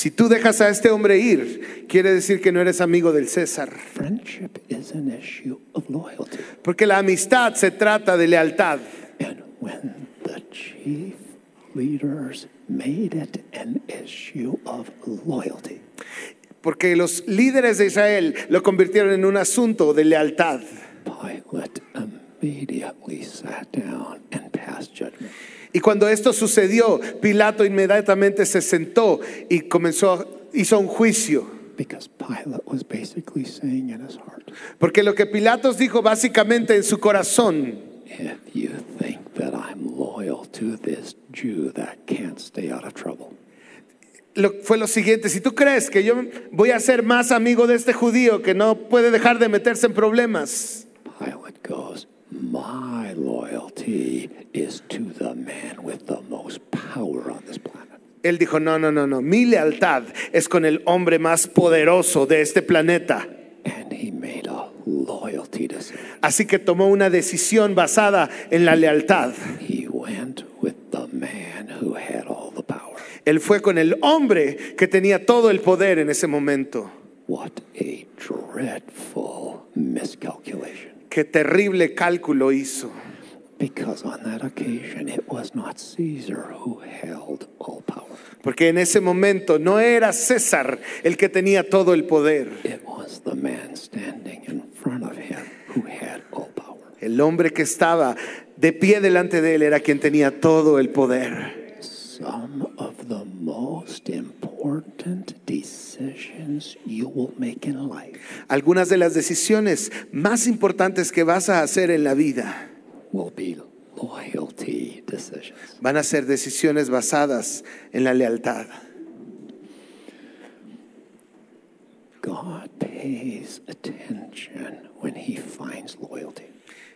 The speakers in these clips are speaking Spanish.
Si tú dejas a este hombre ir, quiere decir que no eres amigo del César. Friendship is an issue of loyalty. Porque la amistad se trata de lealtad. And when the chief leaders made it an issue of loyalty, Porque los líderes de Israel lo convirtieron en un asunto de lealtad. Pilate immediately sat down and passed judgment. Y cuando esto sucedió, Pilato inmediatamente se sentó y comenzó, hizo un juicio. Because Pilate was basically saying in his heart, Porque lo que Pilatos dijo básicamente en su corazón, if you think that I'm loyal to this Jew that can't stay out of trouble, lo- fue lo siguiente, si tú crees que yo voy a ser más amigo de este judío que no puede dejar de meterse en problemas, Pilate goes, My loyalty is to the man with the most power on this planet. él dijo, no, no, no, no, mi lealtad es con el hombre más poderoso de este planeta. And he made a loyalty decision. Así que tomó una decisión basada en la lealtad. He went with the man who had all the power. Él fue con el hombre que tenía todo el poder en ese momento. What a dreadful miscalculation. Qué terrible cálculo hizo. Because on that occasion, it was not Caesar who held all power, Porque en ese momento no era César el que tenía todo el poder. it was the man standing in front of him who had all power. El hombre que estaba de pie delante de él era quien tenía todo el poder. Some of the most important decisions you will make in life Algunas de las decisiones más importantes que vas a hacer en la vida will be loyalty decisions. van a ser decisiones basadas en la lealtad. God pays attention when he finds loyalty.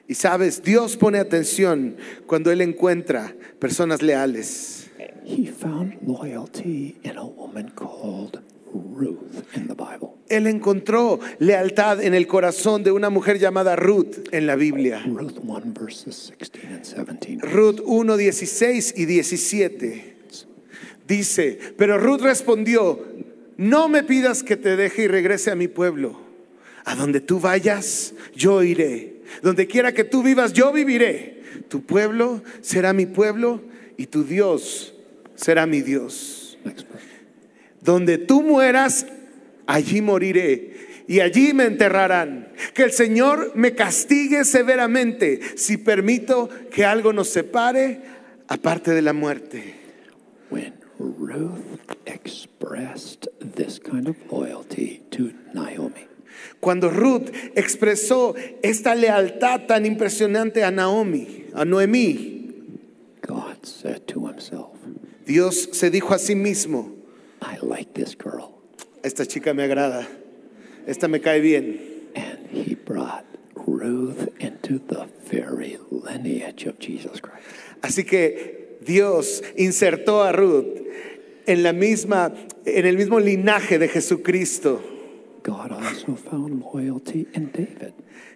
Y sabes, Dios pone atención cuando Él encuentra personas leales. He found loyalty in a woman called Ruth in the Bible. Él encontró lealtad en el corazón de una mujer llamada Ruth en la Biblia. Ruth 1 verses 16 and 17. Ruth 1, 16 y 17 dice, pero Ruth respondió, no me pidas que te deje y regrese a mi pueblo. A donde tú vayas, yo iré. Donde quiera que tú vivas, yo viviré. Tu pueblo será mi pueblo y tu Dios será mi Dios. Donde tú mueras, allí moriré y allí me enterrarán. Que el Señor me castigue severamente si permito que algo nos separe aparte de la muerte. When Ruth expressed this kind of loyalty to Naomi, Cuando Ruth expresó esta lealtad tan impresionante a Naomi, a Noemí, God said to himself, Dios se dijo a sí mismo, I like this girl. esta chica me agrada, esta me cae bien. And he brought Ruth into the very lineage of Jesus Christ. Así que Dios insertó a Ruth en la misma en el mismo linaje de Jesucristo. God also found loyalty in David.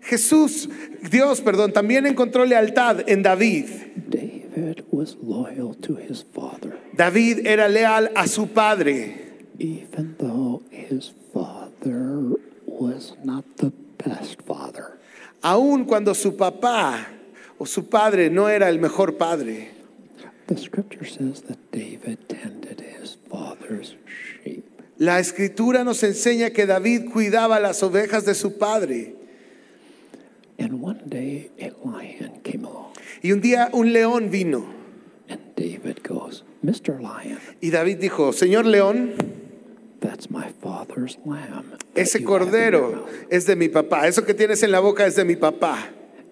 Jesús, Dios, perdón, también encontró lealtad en David. David was loyal to his father, David era leal a su padre, even though his father was not the best father. aun cuando su papá o su padre no era el mejor padre. The scripture says that David tended his father's sheep. La escritura nos enseña que David cuidaba las ovejas de su padre. And one day a lion came along, Y un día un león vino. and David goes, Mr. Lion, Y David dijo, Señor león, that's my father's lamb. ese cordero mouth." es de mi papá. Eso que tienes en la boca es de mi papá.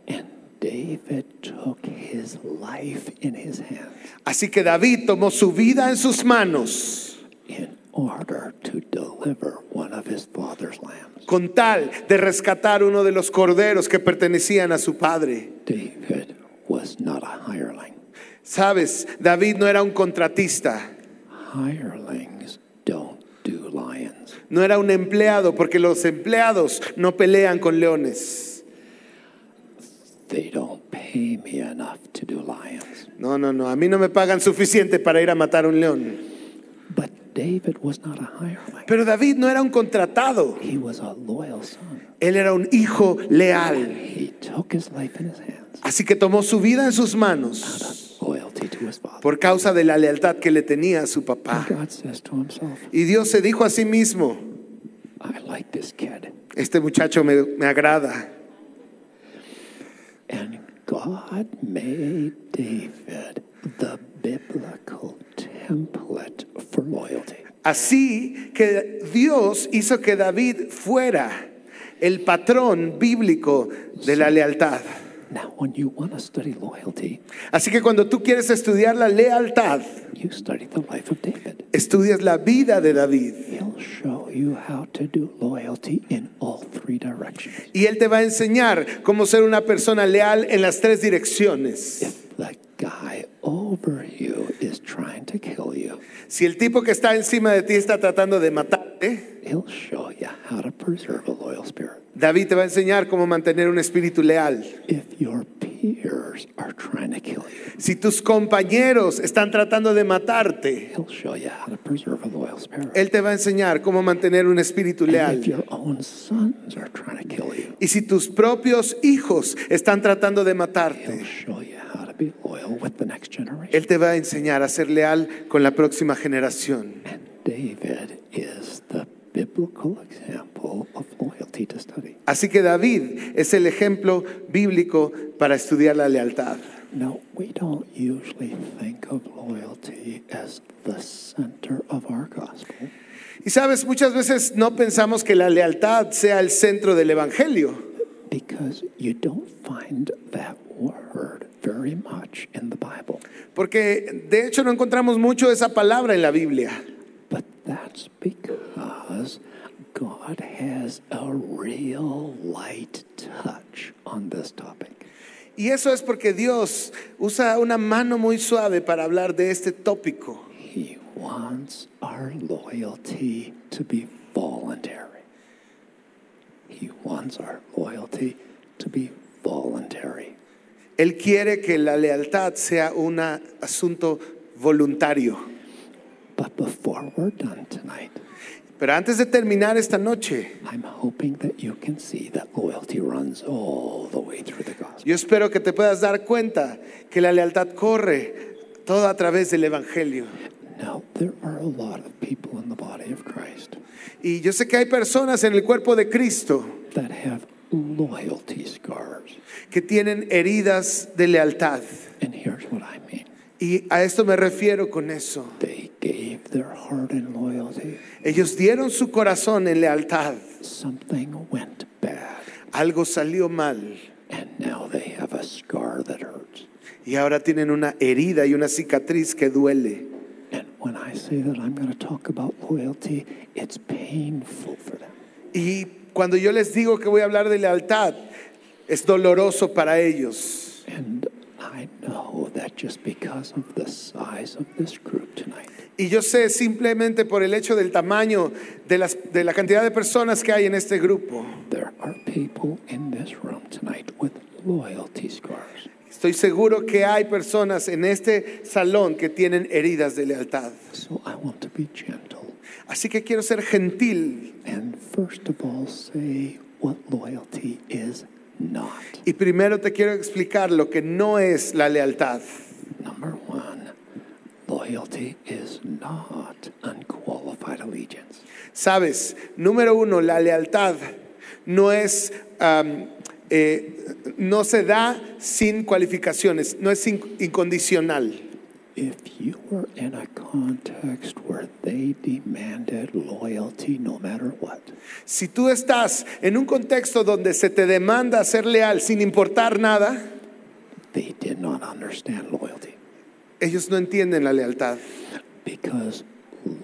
And David took his life in his hands Así que David tomó su vida en sus manos in order to deliver one of his father's lambs. Con tal de rescatar uno de los corderos que pertenecían a su padre. David was not a hireling. Sabes, David no era un contratista, Hirelings don't do lions. no era un empleado, porque los empleados no pelean con leones. They don't pay me enough to do lions. No, no, no, a mí no me pagan suficiente para ir a matar un león. But David was not a hireling. Pero David no era un contratado, He was a loyal son. él era un hijo leal. He took his life in his hands Así que tomó su vida en sus out manos of loyalty to his father. por causa de la lealtad que le tenía a su papá. God says to himself, Y Dios se dijo a sí mismo, I like this kid. este muchacho me, me agrada. And God made David the biblical template for loyalty. Así que Dios hizo que David fuera el patrón bíblico de la lealtad. Now, when you want to study loyalty, Así que cuando tú quieres estudiar la lealtad, you study the life of David. estudias la vida de David. He'll show you how to do loyalty in all three directions. Y él te va a enseñar cómo ser una persona leal en las tres direcciones. If the guy over you is trying to kill you, Si el tipo que está encima de ti está tratando de matarte, he'll show you how to preserve a loyal spirit. David te va a enseñar cómo mantener un espíritu leal. If your peers are trying to kill you, Si tus compañeros están tratando de matarte, he'll show you how to preserve a loyal spirit. él te va a enseñar cómo mantener un espíritu leal. your own sons are trying to kill you, Y si tus propios hijos están tratando de matarte, be loyal with the next generation. él te va a enseñar a ser leal con la próxima generación. And David is the biblical example of loyalty to study. Así que David es el ejemplo bíblico para estudiar la lealtad. Now, we don't usually think of loyalty as the center of our gospel, Y sabes, muchas veces no pensamos que la lealtad sea el centro del Evangelio, because you don't find that word very much in the Bible. porque de hecho no encontramos mucho esa palabra en la Biblia. But that's because God has a real light touch on this topic. Y eso es porque Dios usa una mano muy suave para hablar de este tópico. He wants our loyalty to be voluntary. He wants our loyalty to be voluntary. Él quiere que la lealtad sea un asunto voluntario. But before we're done tonight, Pero antes de terminar esta noche, I'm hoping that you can see that loyalty runs all the way through the gospel. yo espero que te puedas dar cuenta que la lealtad corre todo a través del Evangelio. Now, there are a lot of people in the body of Christ Y yo sé que hay personas en el cuerpo de Cristo that have loyalty scars. que tienen heridas de lealtad. And here's what I mean Y a esto me refiero con eso. they gave their heart in loyalty, Ellos dieron su corazón en lealtad. something went bad, Algo salió mal. and now they have a scar that hurts. Y ahora tienen una herida y una cicatriz que duele. And when I say that I'm going to talk about loyalty, it's painful for them. Y cuando yo les digo que voy a hablar de lealtad, es doloroso para ellos. And I know that just because of the size of this group tonight, Y yo sé simplemente por el hecho del tamaño de, las, de la cantidad de personas que hay en este grupo. there are people in this room tonight with loyalty scars. Estoy seguro que hay personas en este salón que tienen heridas de lealtad. So I want to be gentle Así que quiero ser gentil and first of all say what loyalty is not. y primero te quiero explicar lo que no es la lealtad. Number one, loyalty is not unqualified allegiance. Sabes, número uno, la lealtad no es, am, eh, no se da sin cualificaciones, no es in- incondicional. If you were in a context where they demanded loyalty no matter what, Si tú estás en un contexto donde se te demanda ser leal sin importar nada, they did not understand loyalty ellos no entienden la lealtad. because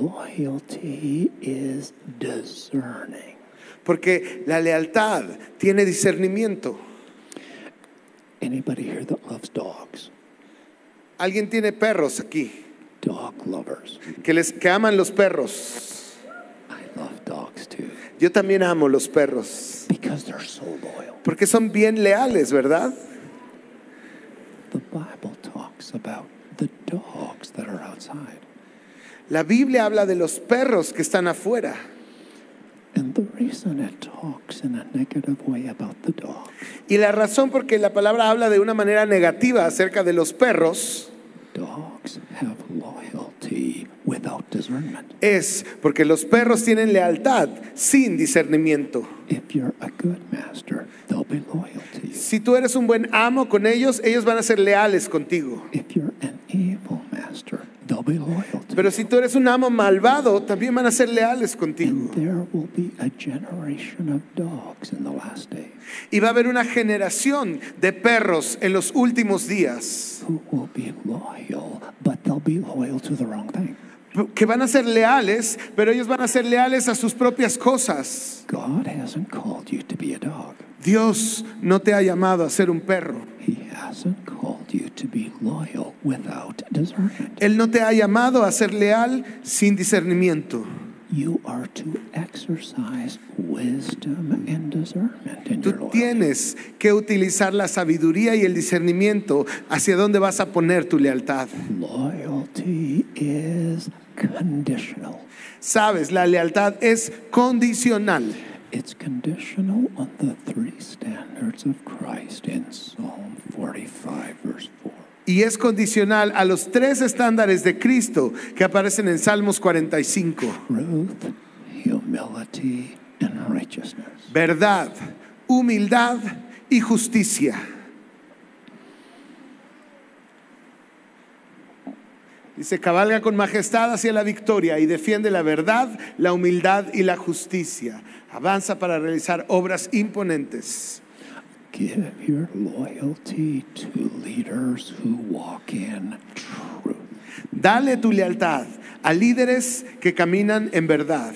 loyalty is discerning. Porque la lealtad tiene discernimiento. Anybody here that loves dogs? Alguien tiene perros aquí, Dog lovers. que, les, que aman los perros. I love dogs too Yo también amo los perros. because they're so loyal. Porque son bien leales, ¿verdad? The Bible talks about the dogs that are outside. La Biblia habla de los perros que están afuera. Y la razón por que la palabra habla de una manera negativa acerca de los perros have loyalty without discernment. es porque los perros tienen lealtad sin discernimiento. If you're a good master, they'll be loyal to you. Si tú eres un buen amo con ellos, ellos van a ser leales contigo. If you're an evil master, they'll be loyal to Pero si tú eres un amo malvado, también van a ser leales contigo. And there will be a generation of dogs in the last days Y va a haber una generación de perros en los últimos días but they'll be loyal to the wrong thing. que van a ser leales, pero ellos van a ser leales a sus propias cosas. God hasn't called you to be a dog. Dios no te ha llamado a ser un perro. He hasn't called you to be loyal without discernment. Él no te ha llamado a ser leal sin discernimiento. You are to exercise wisdom and discernment in your Tú loyalty. tienes que utilizar la sabiduría y el discernimiento hacia dónde vas a poner tu lealtad. Loyalty is conditional. Sabes, la lealtad es condicional. It's conditional on the three standards of Christ in Psalm 45, verse 4. Y es condicional a los tres estándares de Cristo que aparecen en Salmos 45. Truth, humility, and righteousness. Verdad, humildad y justicia. Dice, cabalga con majestad hacia la victoria y defiende la verdad, la humildad y la justicia. Avanza para realizar obras imponentes. Give your loyalty to leaders who walk in truth. Dale tu lealtad a líderes que caminan en verdad.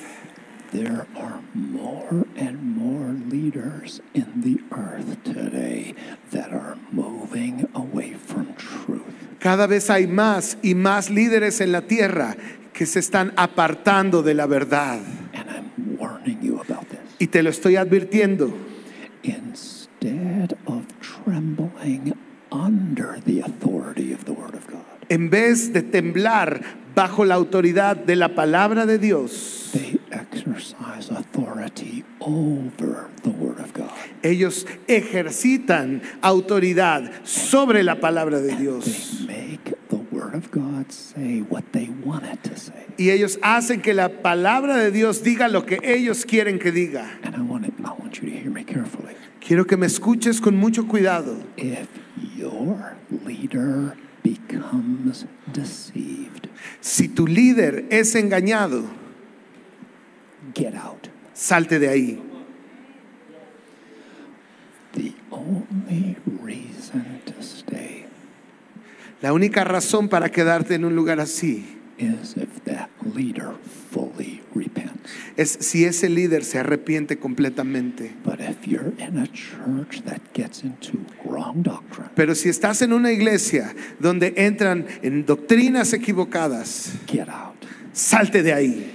There are more and more leaders in the earth today that are moving away from truth. Cada vez hay más y más líderes en la tierra que se están apartando de la verdad. And I'm warning you about this. Y te lo estoy advirtiendo. Instead of trembling under the authority of the Word of God, En vez de temblar bajo la autoridad de la palabra de Dios, they exercise authority over the Word of God. ellos ejercitan autoridad sobre la palabra de They Dios. make the Word of God say what they want it to say. Y ellos hacen que la palabra de Dios diga lo que ellos quieren que diga. And I want, it, I want you to hear me carefully. Quiero que me escuches con mucho cuidado. If your leader becomes deceived, Si tu líder es engañado, get out. salte de ahí. The only reason to stay La única razón para quedarte en un lugar así is if that leader fully repents. es si ese líder se arrepiente completamente. But if you're in a church that gets into wrong doctrine, Pero si estás en una iglesia donde entran en doctrinas equivocadas, get out. salte de ahí.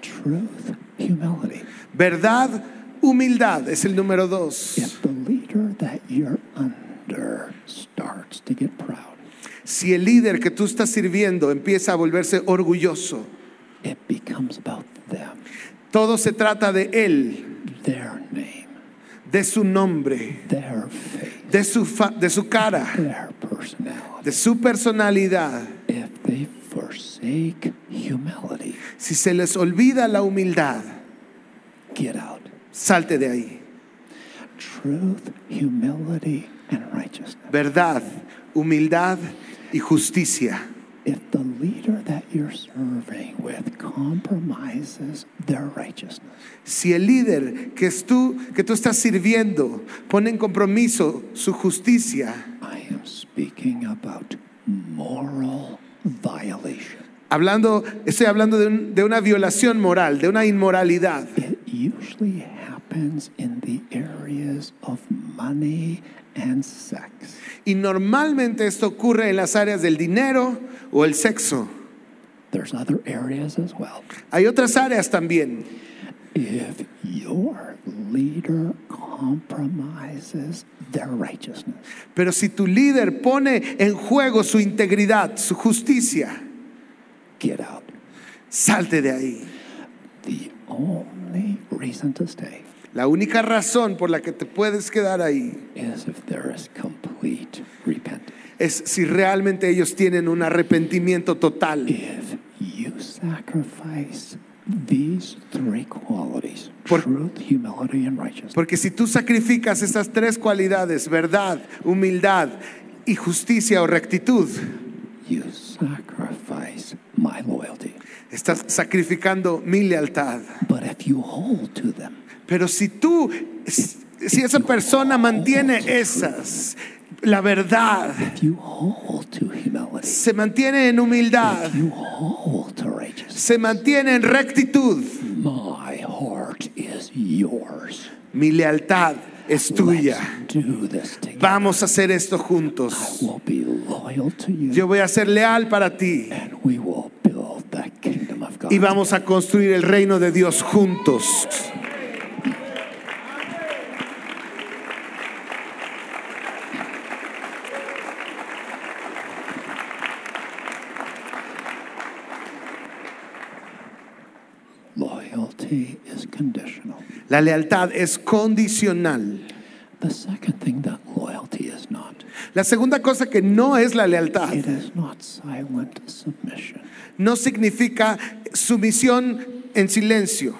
Truth, humility. Verdad, humildad es el número dos. If the leader that you're under starts to get proud, Si el líder que tú estás sirviendo empieza a volverse orgulloso, it becomes about them, todo se trata de él, their name, de su nombre, their faith, de su, fa- de su cara, their personality. de su personalidad. If they forsake humility, Si se les olvida la humildad, get out. salte de ahí. Truth, humility, and righteousness. Verdad, humildad y justicia. If the leader that you're serving with compromises their righteousness, Si el líder que, es tú, que tú estás sirviendo pone en compromiso su justicia, I am speaking about moral violation. hablando, estoy hablando de, un- de una violación moral, de una inmoralidad. It usually happens in the areas of money and sex. Y normalmente esto ocurre en las áreas del dinero o el sexo. There's other areas as well. Hay otras áreas también. If your leader compromises their righteousness, Pero si tu líder pone en juego su integridad, su justicia, get out. salte de ahí. The only reason to stay La única razón por la que te puedes quedar ahí is if there is complete repentance. es si realmente ellos tienen un arrepentimiento total. If you sacrifice these three qualities Por- truth, humility, and righteousness Porque si tú sacrificas esas tres cualidades, verdad, humildad y justicia o rectitud, you sacrifice my loyalty. estás sacrificando mi lealtad. But if you hold to them, Pero si tú, si esa persona mantiene esas, la verdad, se mantiene en humildad, se mantiene en rectitud, my heart is yours. mi lealtad es tuya. Vamos a hacer esto juntos. Yo voy a ser leal para ti and we will build the kingdom of God. y vamos a construir el reino de Dios juntos. Loyalty is conditional. La lealtad es condicional. The second thing that loyalty is not, La segunda cosa que no es la lealtad, it is not silent submission. no significa sumisión en silencio.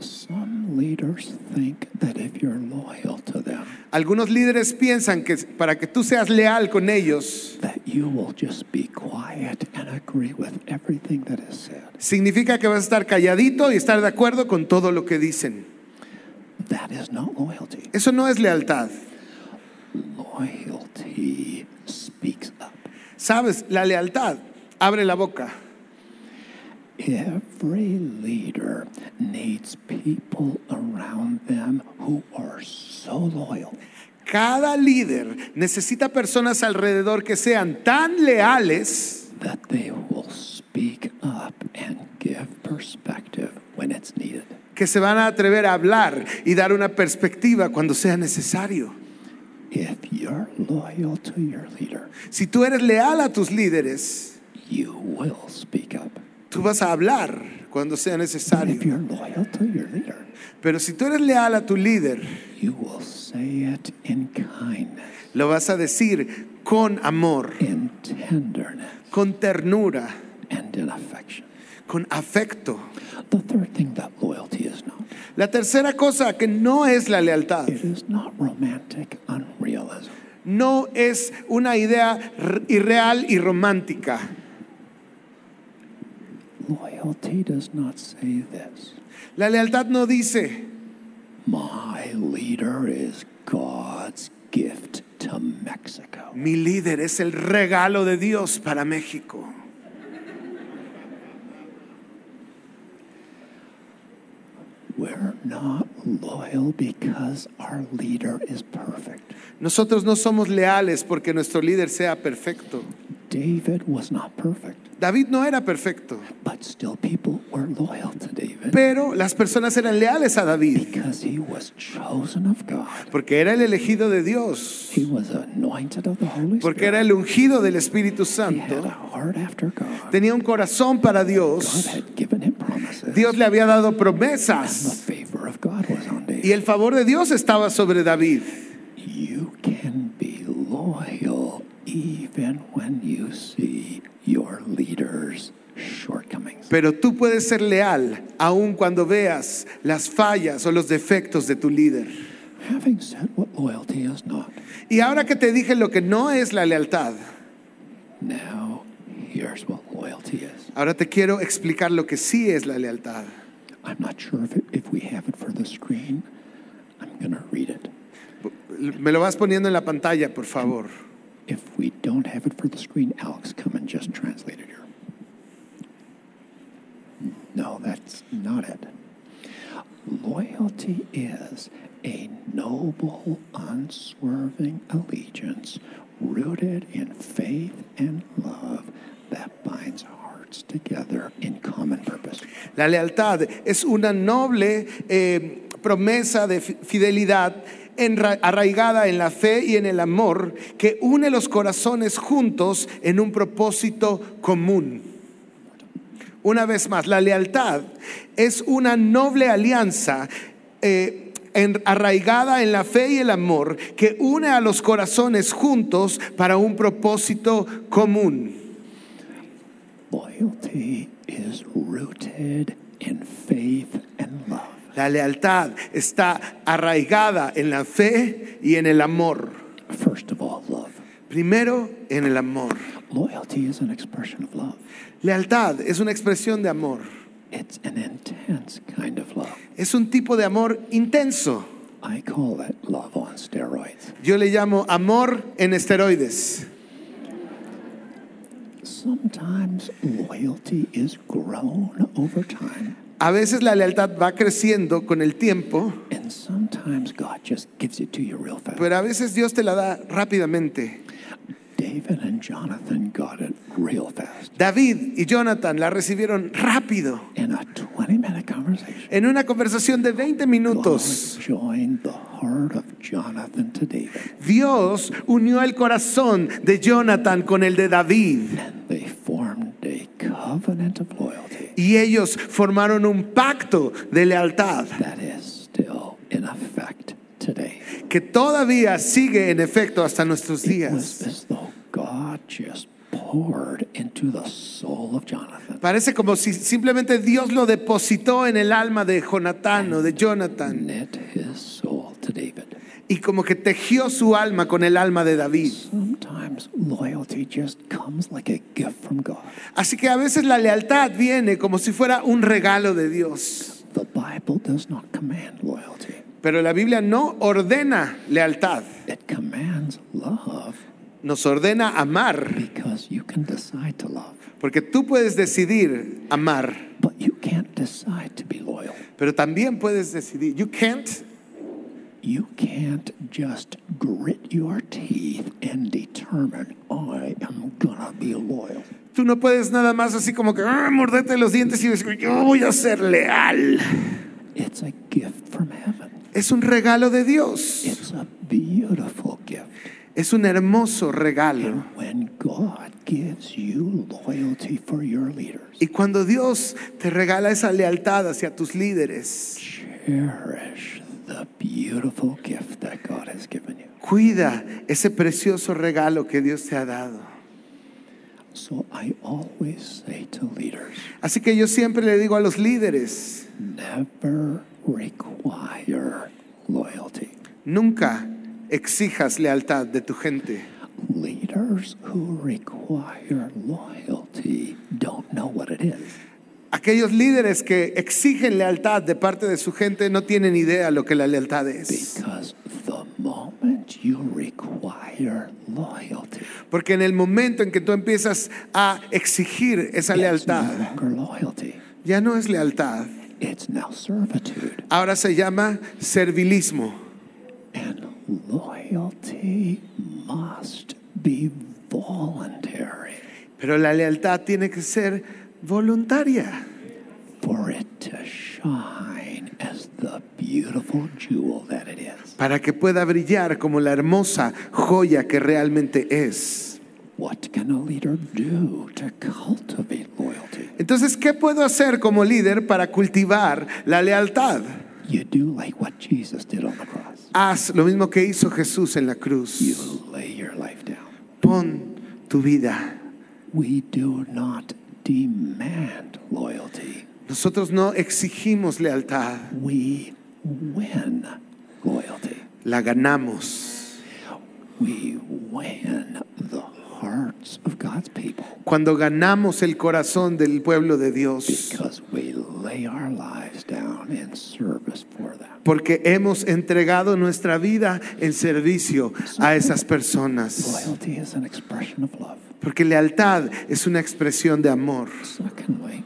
Some leaders think that if you're loyal to them, Algunos líderes piensan que para que tú seas leal con ellos, that you will just be agree with everything that is said. significa que vas a estar calladito y estar de acuerdo con todo lo que dicen. That is not loyalty. Eso no es lealtad. Loyalty speaks up. Sabes, la lealtad abre la boca. Every leader needs people around them who are so loyal Cada líder necesita personas alrededor que sean tan leales that they will speak up and give perspective when it's needed. que se van a atrever a hablar y dar una perspectiva cuando sea necesario. If you're loyal to your leader, Si tú eres leal a tus líderes, you will speak up. tú vas a hablar cuando sea But if necesario. you're loyal to your leader, Pero si tú eres leal a tu líder, you will say it in kindness, lo vas a decir con amor, in tenderness, con ternura, and in affection. con afecto. The third thing that loyalty is not, La tercera cosa que no es la lealtad, it is not romantic unrealism. no es una idea irreal y romántica. Loyalty does not say this. La lealtad no dice, My leader is God's gift to Mexico. mi líder es el regalo de Dios para México. We're not loyal because our leader is perfect. Nosotros no somos leales porque nuestro líder sea perfecto. David was not perfect, David no era perfecto, but still people were loyal to David pero las personas eran leales a David because he was chosen of God. porque era el elegido de Dios, He was anointed of the Holy porque era el ungido del Espíritu He had a Santo. heart after God. Tenía un corazón para God Dios. had given him promises. Dios le había dado the promesas favor of God was on David. y el favor de Dios estaba sobre David. You can be loyal even when you see your leader's shortcomings. Pero tú puedes ser leal aun cuando veas las fallas o los defectos de tu líder. Having said what loyalty is not, Y ahora que te dije lo que no es la lealtad, now here's what loyalty is. ahora te quiero explicar lo que sí es la lealtad. I'm not sure if, it, if we have it for the screen. I'm going to read it. Me lo vas poniendo en la pantalla, por favor. If we don't have it for the screen, Alex, come and just translate it here. No, that's not it. Loyalty is a noble, unswerving allegiance rooted in faith and love that binds hearts together in common purpose. La lealtad es una noble eh, promesa de fidelidad arraigada en la fe y en el amor que une los corazones juntos en un propósito común. Una vez más, la lealtad es una noble alianza eh, en- arraigada en la fe y el amor que une a los corazones juntos para un propósito común. Loyalty is rooted in faith and love. La lealtad está arraigada en la fe y en el amor. First of all, love. Primero, en el amor. Loyalty is an expression of love. Lealtad es una expresión de amor. It's an intense kind of love. Es un tipo de amor intenso. I call it love on steroids. Yo le llamo amor en esteroides. Sometimes loyalty is grown over time, A veces la lealtad va creciendo con el tiempo, and sometimes God just gives it to you real fast. pero a veces Dios te la da rápidamente. David and Jonathan got it real fast David y Jonathan la recibieron rápido, in a 20 minute conversation. en una conversación de 20 God minutos. joined the heart of Jonathan to David, Dios unió el corazón de Jonathan con el de David and they formed a covenant of loyalty y ellos formaron un pacto de lealtad that is still in effect today. que todavía sigue en efecto hasta nuestros It was días. as though God just poured into the soul of Jonathan. Parece como si simplemente Dios lo depositó en el alma de Jonatán o de Jonathan knit his soul to David. Y como que tejió su alma con el alma de David. Sometimes loyalty just comes like a gift from God. Así que a veces la lealtad viene como si fuera un regalo de Dios. The Bible does not command loyalty, Pero la Biblia no ordena lealtad, it commands love nos ordena amar, because you can decide to love, porque tú puedes decidir amar, but you can't decide to be loyal. pero también puedes decidir. You can't You can't just grit your teeth and determine, I am gonna be loyal. Tú no puedes nada más así como que "Ah, morderte los dientes y decir, yo voy a ser leal. It's a gift from heaven. Es un regalo de Dios. It's a beautiful gift. Es un hermoso regalo. And when God gives you loyalty for your leaders, Y cuando Dios te regala esa lealtad hacia tus líderes, cherish the beautiful gift that God has given you. cuida ese precioso regalo que Dios te ha dado. So I always say to leaders, Así que yo siempre le digo a los líderes, never require loyalty. nunca exijas lealtad de tu gente. Leaders who require loyalty don't know what it is. Aquellos líderes que exigen lealtad de parte de su gente no tienen idea lo que la lealtad es. Because the moment you require loyalty, Porque en el momento en que tú empiezas a exigir esa lealtad, ya no es lealtad. It's now servitude. Ahora se llama servilismo. And loyalty must be voluntary Pero la lealtad tiene que ser voluntaria for it to shine as the beautiful jewel that it is. para que pueda brillar como la hermosa joya que realmente es. What can a leader do to cultivate loyalty? Entonces, ¿qué puedo hacer como líder para cultivar la lealtad? You do like what Jesus did on the cross. Haz lo mismo que hizo Jesús en la cruz. You lay your life down. Pon tu vida. We do not demand loyalty. Nosotros no exigimos lealtad, We win loyalty. la ganamos. We win the hearts of God's people Cuando ganamos el corazón del pueblo de Dios, because we lay our lives down in service for them. porque hemos entregado nuestra vida en servicio a esas personas. Loyalty is an expression of love. Porque lealtad es una expresión de amor. Secondly,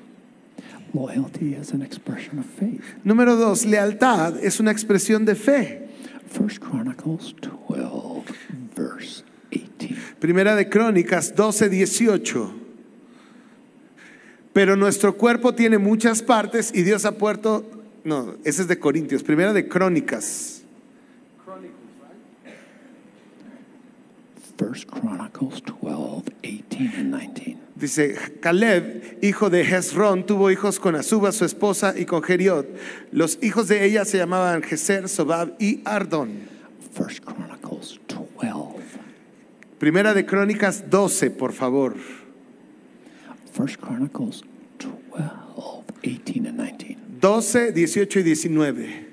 loyalty is an expression of faith. Número dos, lealtad es una expresión de fe. First Chronicles 12, verse 18. Primera de Crónicas 12, 18. Pero nuestro cuerpo tiene muchas partes y Dios ha puesto, no, ese es de Corintios, primera de Crónicas. First Chronicles 12, 18, and 19. Dice, Caleb, hijo de Hezrón, tuvo hijos con Azuba, su esposa, y con Geriot. Los hijos de ella se llamaban Geser, Sobab y Ardón. First Chronicles 12. Primera de Crónicas 12, por favor. First Chronicles 12, 18 and 19. 12, 18 y 19.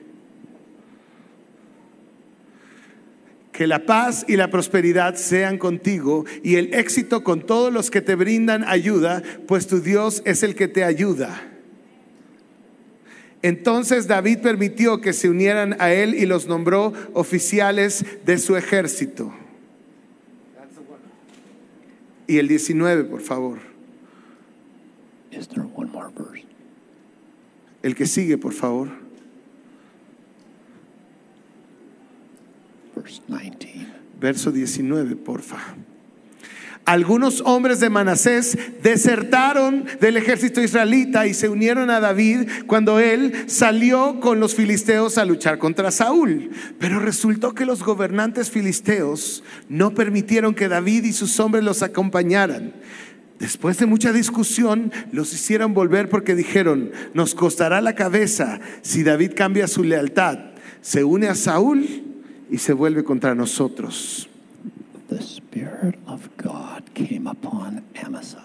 Que la paz y la prosperidad sean contigo y el éxito con todos los que te brindan ayuda, pues tu Dios es el que te ayuda. Entonces David permitió que se unieran a él y los nombró oficiales de su ejército. Y el 19, por favor. El que sigue, por favor. Verse 19. Verso 19, porfa. Algunos hombres de Manasés desertaron del ejército israelita y se unieron a David cuando él salió con los filisteos a luchar contra Saúl. Pero resultó que los gobernantes filisteos no permitieron que David y sus hombres los acompañaran. Después de mucha discusión, los hicieron volver porque dijeron, nos costará la cabeza si David cambia su lealtad, se une a Saúl y se vuelve contra nosotros. The Spirit of God came upon Amasai,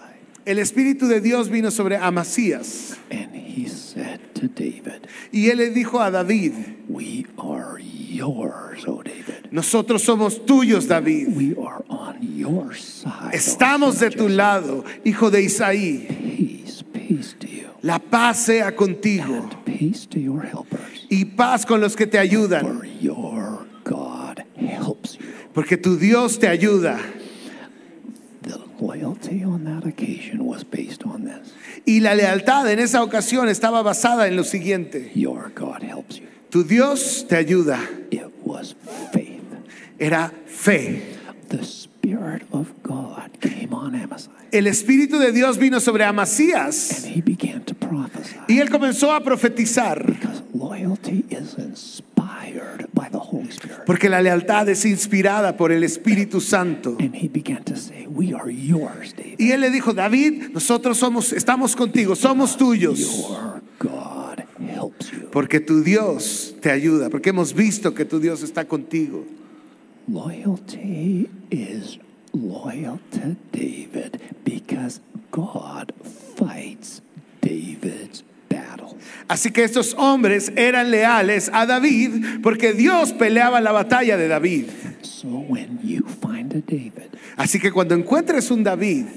El Espíritu de Dios vino sobre Amasías and he said to David, y él le dijo a David, We are yours, O David. nosotros somos tuyos, David. We are on your side. Estamos de tu lado, hijo de Isaí. Peace, peace to you. La paz sea contigo And peace to your helpers. y paz con los que te ayudan, For your God helps you. porque tu Dios te ayuda. The loyalty on that occasion was based on this. Y la lealtad en esa ocasión estaba basada en lo siguiente. Your God helps you. Tu Dios te ayuda. It was faith. Era fe. The Spirit of God came on Amasai, El Espíritu de Dios vino sobre Amasías and he began to prophesy. y él comenzó a profetizar. Because loyalty is Spirit. Porque la lealtad es inspirada por el Espíritu Santo. And he began to say, We are yours, David. Y él le dijo, David, nosotros somos, estamos contigo, somos tuyos. Your God helps you. Porque tu Dios te ayuda, porque hemos visto que tu Dios está contigo. Loyalty is loyal to David because God fights David's battles. Así que estos hombres eran leales a David porque Dios peleaba la batalla de David. So when you find a David Así que cuando encuentres un David,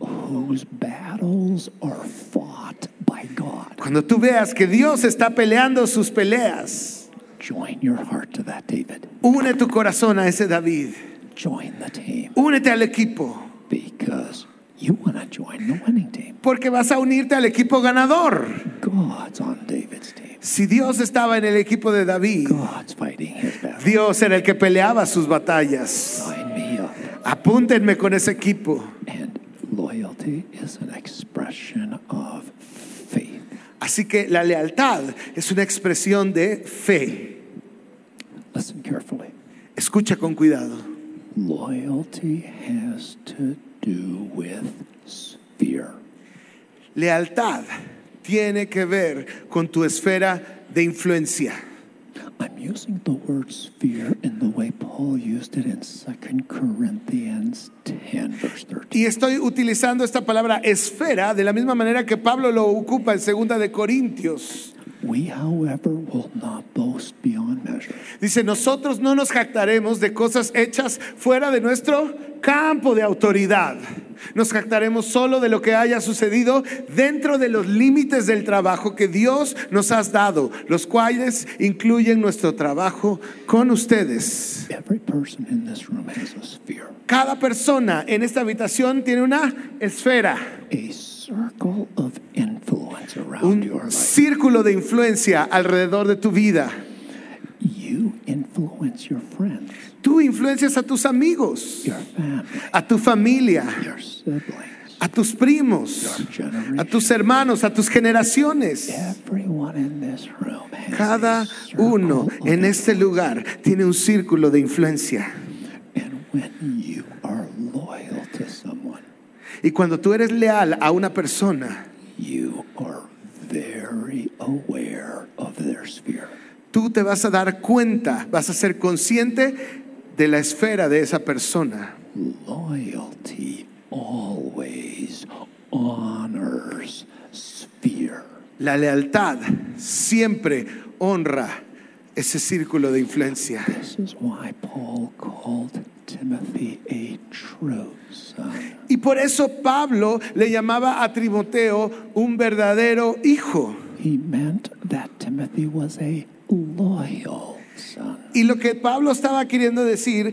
whose battles are fought by God, cuando tú veas que Dios está peleando sus peleas, join your heart to that David. une tu corazón a ese David. Join the team Únete al equipo, because you want to join the winning team. porque vas a unirte al equipo ganador. God's on David's team. Si Dios estaba en el equipo de David, God's fighting his battle. Dios era el que peleaba sus batallas. Sign me up. Apúntenme con ese equipo. And loyalty is an expression of faith. Así que la lealtad es una expresión de fe. Listen carefully. Escucha con cuidado. Loyalty has to do with sphere. Lealtad tiene que ver con tu esfera de influencia. I'm using the word sphere in the way Paul used it in 2 Corinthians 10, verse 13. Y estoy utilizando esta palabra esfera de la misma manera que Pablo lo ocupa en segunda de Corintios. We, however, will not boast beyond measure. Dice, nosotros no nos jactaremos de cosas hechas fuera de nuestro campo de autoridad. Nos jactaremos solo de lo que haya sucedido dentro de los límites del trabajo que Dios nos ha dado, los cuales incluyen nuestro trabajo con ustedes. Every person in this room has a sphere, Cada persona en esta habitación tiene una esfera, a circle of influence around your un círculo de influencia alrededor de tu vida. You influence your friends, Tú influencias a tus amigos, a tu familia, a tus primos, a tus hermanos, a tus generaciones. Cada uno en este lugar tiene un círculo de influencia. Y cuando tú eres leal a una persona, tú te vas a dar cuenta, vas a ser consciente de la esfera de esa persona. Loyalty always honors sphere. La lealtad siempre honra ese círculo de influencia. This is why Paul called Timothy a true son. Y por eso Pablo le llamaba a Timoteo un verdadero hijo. He meant that Timothy was a loyal. Y lo que Pablo estaba queriendo decir,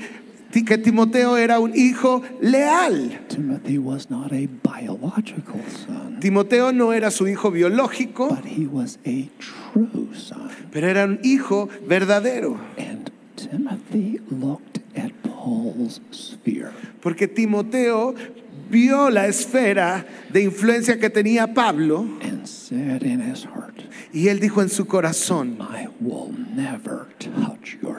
que Timoteo era un hijo leal. Timothy was not a biological son, Timoteo no era su hijo biológico, but he was a true son. pero era un hijo verdadero. And Timothy looked at Paul's sphere Porque Timoteo vio la esfera de influencia que tenía Pablo and said in his heart, y él dijo en su corazón, I will never touch your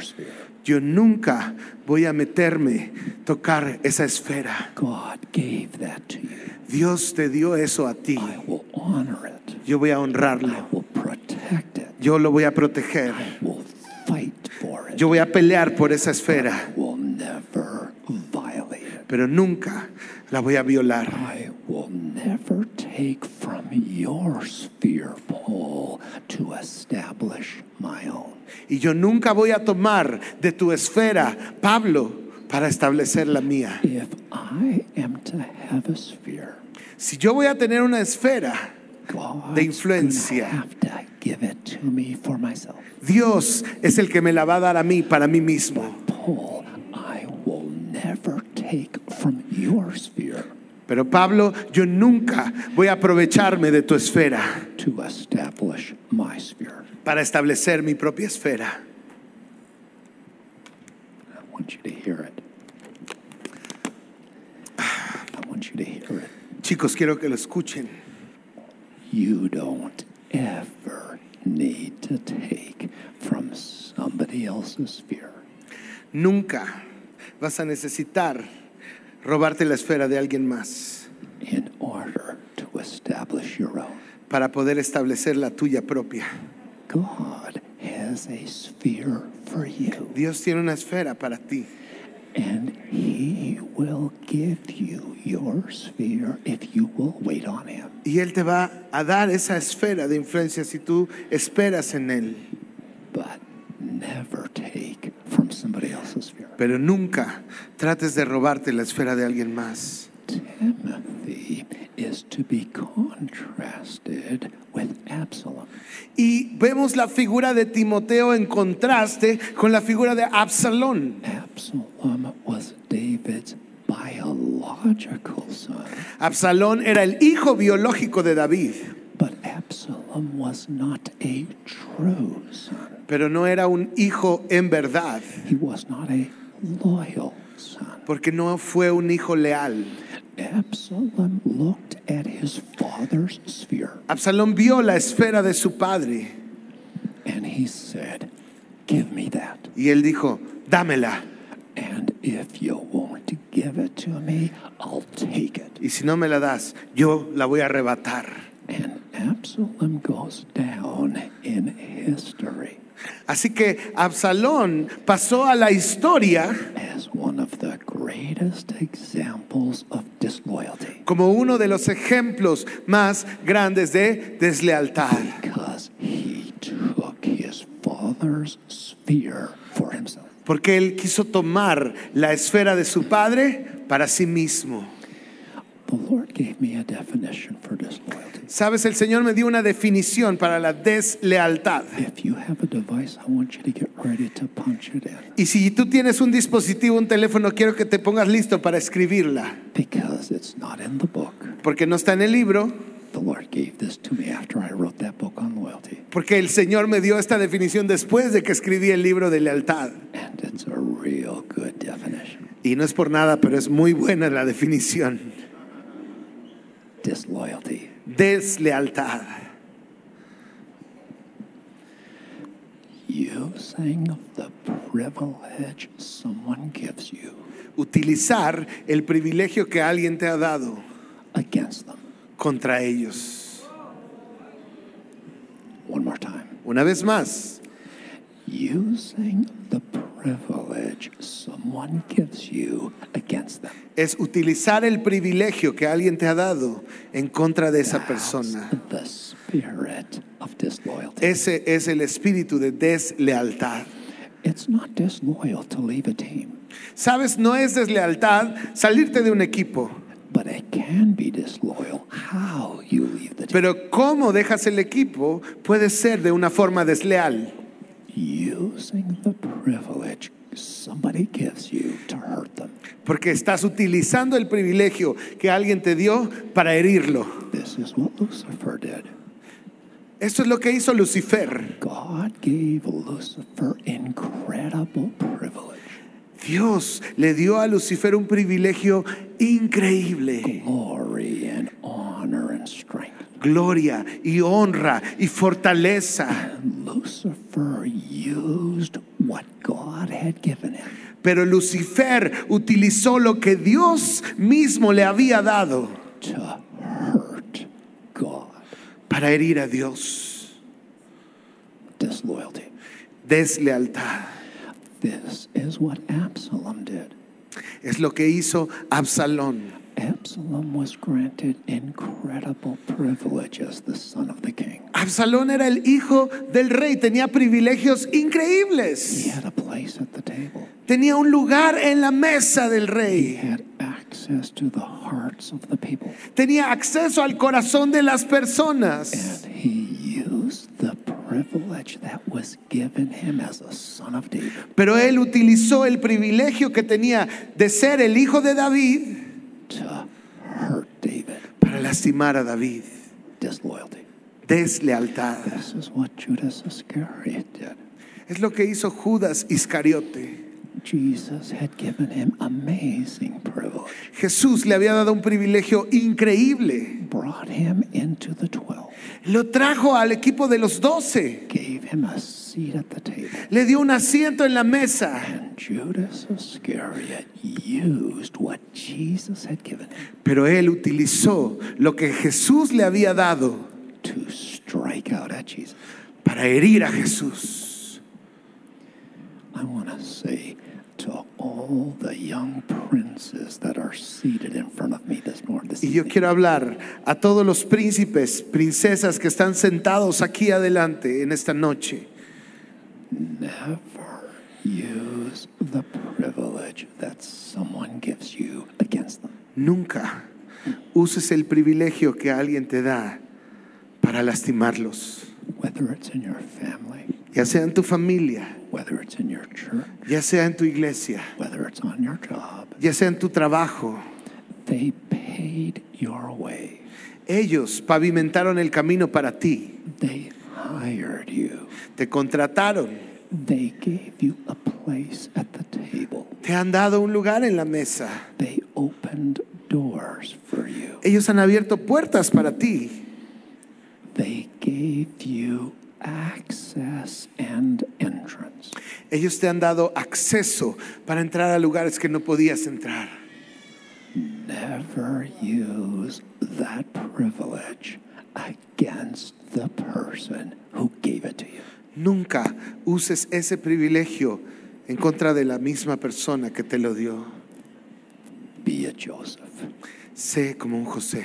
yo nunca voy a meterme, tocar esa esfera. God gave that to you. Dios te dio eso a ti. I will honor it. Yo voy a I honrarlo. will protect it. Yo lo voy a proteger. I will fight for it. Yo voy a pelear por esa esfera, I will never violate it. pero nunca la voy a violar. I will never take from your sphere, Paul, to establish my own. Y yo nunca voy a tomar de tu esfera, Pablo, para establecer la mía. If I am to have a sphere, Si yo voy a tener una esfera, God De influencia. have to give it to me for myself. Dios es el que me la va a dar a mí, para mí mismo. Paul, I will never take from your sphere Pero Pablo, yo nunca voy a aprovecharme de tu esfera to establish my sphere. para establecer mi propia esfera. I want you to hear it. I want you to hear it. Chicos, quiero que lo escuchen. You don't ever need to take from somebody else's sphere Nunca vas a necesitar robarte la esfera de alguien más in order to establish your own. para poder establecer la tuya propia. God has a sphere for you, Dios tiene una esfera para ti and He will give you your sphere if you will wait on Him. y Él te va a dar esa esfera de influencia si tú esperas en Él. But never take from somebody else's sphere. Pero nunca trates de robarte la esfera de alguien más. Timothy is to be contrasted with Absalom. Y vemos la figura de Timoteo en contraste con la figura de Absalón. Absalom was David's biological son, Absalón era el hijo biológico de David, but Absalom was not a true son. pero no era un hijo en verdad, He was not a loyal son. porque no fue un hijo leal. Absalom looked at his father's sphere Absalón vio la esfera de su padre and he said, Give me that. y él dijo, dámela. And if you won't give it to me, I'll take it. Y si no me la das, yo la voy a arrebatar. And Absalom goes down in history Así que Absalón pasó a la historia as one of the greatest examples of disloyalty como uno de los ejemplos más grandes de deslealtad. because he took his father's sphere for himself. Porque él quiso tomar la esfera de su padre para sí mismo. Sabes, el Señor me dio una definición para la deslealtad. If you have a device, I want you to get ready to punch it in Y si tú tienes un dispositivo, un teléfono, quiero que te pongas listo para escribirla. because it's not in the book. Porque no está en el libro, The Lord gave this to me after I wrote that book on loyalty. porque el Señor me dio esta definición después de que escribí el libro de lealtad. And it's a real good definition. Y no es por nada, pero es muy buena la definición. Disloyalty. Deslealtad. Using the privilege someone gives you Utilizar el privilegio que alguien te ha dado against them. contra ellos. One more time. Una vez más, Using the privilege someone gives you against them. es utilizar el privilegio que alguien te ha dado en contra de esa persona. the spirit of disloyalty. Ese es el espíritu de deslealtad. It's not disloyal to leave a team, Sabes, no es deslealtad salirte de un equipo, but it can be disloyal how you leave the team. pero cómo dejas el equipo puede ser de una forma desleal. Using the privilege somebody gives you to hurt them. Porque estás utilizando el privilegio que alguien te dio para herirlo. This is what Lucifer did. Esto es lo que hizo Lucifer. God gave Lucifer incredible privilege, Dios le dio a Lucifer un privilegio increíble. glory, and honor and strength. Gloria y honra y fortaleza. Lucifer used what God had given him Pero Lucifer utilizó lo que Dios mismo le había dado to hurt God. para herir a Dios. Disloyalty. Deslealtad. This is what Absalom did. Es lo que hizo Absalón. Absalom was granted incredible privilege as the son of the king. Absalón era el hijo del rey, tenía privilegios He increíbles. had a place at the table. Tenía un lugar en la mesa del He rey. had access to the hearts of the people. Tenía acceso al corazón de las personas. And he used the privilege that was given him as a son of David Pero él utilizó el privilegio que tenía de ser el hijo de David to hurt David. para lastimar a David. Disloyalty. Deslealtad. This is what Judas Iscariot did. Es lo que hizo Judas Iscariote. Jesus had given him amazing privilege, Jesús le había dado un privilegio increíble. brought him into the twelve, Lo trajo al equipo de los doce. gave him a seat at the table. Le dio un asiento en la mesa. And Judas Iscariot used what Jesus had given him Pero él utilizó lo que Jesús le había dado to strike out at Jesus. para herir a Jesús. I want to say to all the young princes that are seated in front of me this morning, this Y yo evening, quiero hablar a todos los príncipes, princesas que están sentados aquí adelante en esta noche. Never use the privilege that someone gives you against them. Nunca uses el privilegio que alguien te da para lastimarlos, Whether it's in your family, ya sea en tu familia, whether it's in your church, ya sea en tu iglesia, whether it's on your job, ya sea en tu trabajo. they paid your way. Ellos pavimentaron el camino para ti, They hired you. te contrataron, They gave you a place at the table. te han dado un lugar en la mesa. They opened doors for you. Ellos han abierto puertas para ti. They gave you access and entrance. Ellos te han dado acceso para entrar a lugares que no podías entrar. Never use that privilege against the person who gave it to you. Nunca uses ese privilegio en contra de la misma persona que te lo dio. Be a Joseph. Sé como un José.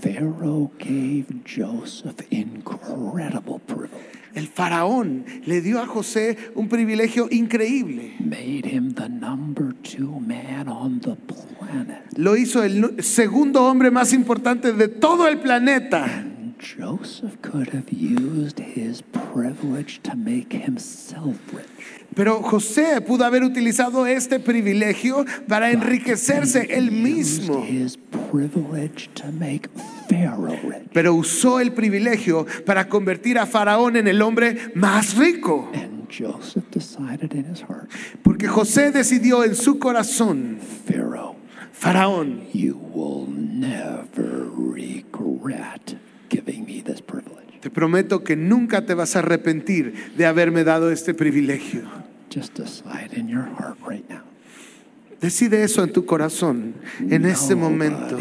Pharaoh gave Joseph incredible privilege, El faraón le dio a José un privilegio increíble. made him the number two man on the planet. Lo hizo el segundo hombre más importante de todo el planeta. And Joseph could have used his privilege to make himself rich. Pero José pudo haber utilizado este privilegio para enriquecerse él He mismo. used his privilege to make Pharaoh rich. Pero usó el privilegio para convertir a Faraón en el hombre más rico. And Joseph decided in his heart, Porque José decidió en su corazón, Pharaoh, Faraón, you will never regret giving me this privilege. te prometo que nunca te vas a arrepentir de haberme dado este privilegio. Just decide in your heart right now. Decide eso en tu corazón en este momento.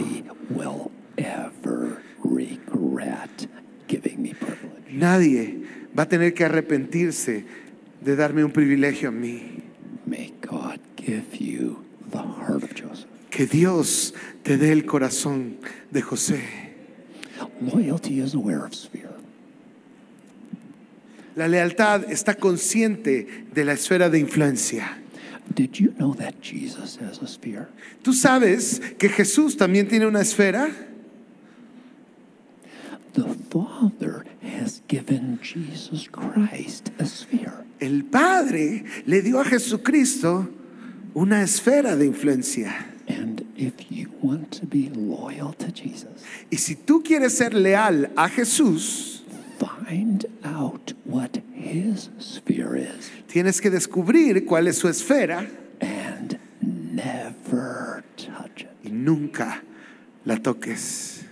Will ever regret giving me privilege. Nadie va a tener que arrepentirse de darme un privilegio a mí. May God give you the heart of Joseph. Que Dios te dé el corazón de José. Loyalty is aware of sphere. La lealtad está consciente de la esfera de influencia. Did you know that Jesus has a sphere? ¿Tú sabes que Jesús también tiene una esfera? The Father has given Jesus Christ a sphere. El Padre le dio a Jesucristo una esfera de influencia. And if you want to be loyal to Jesus, Y si tú quieres ser leal a Jesús, find out what his sphere is tienes que descubrir cuál es su esfera and never touch it y nunca la toques.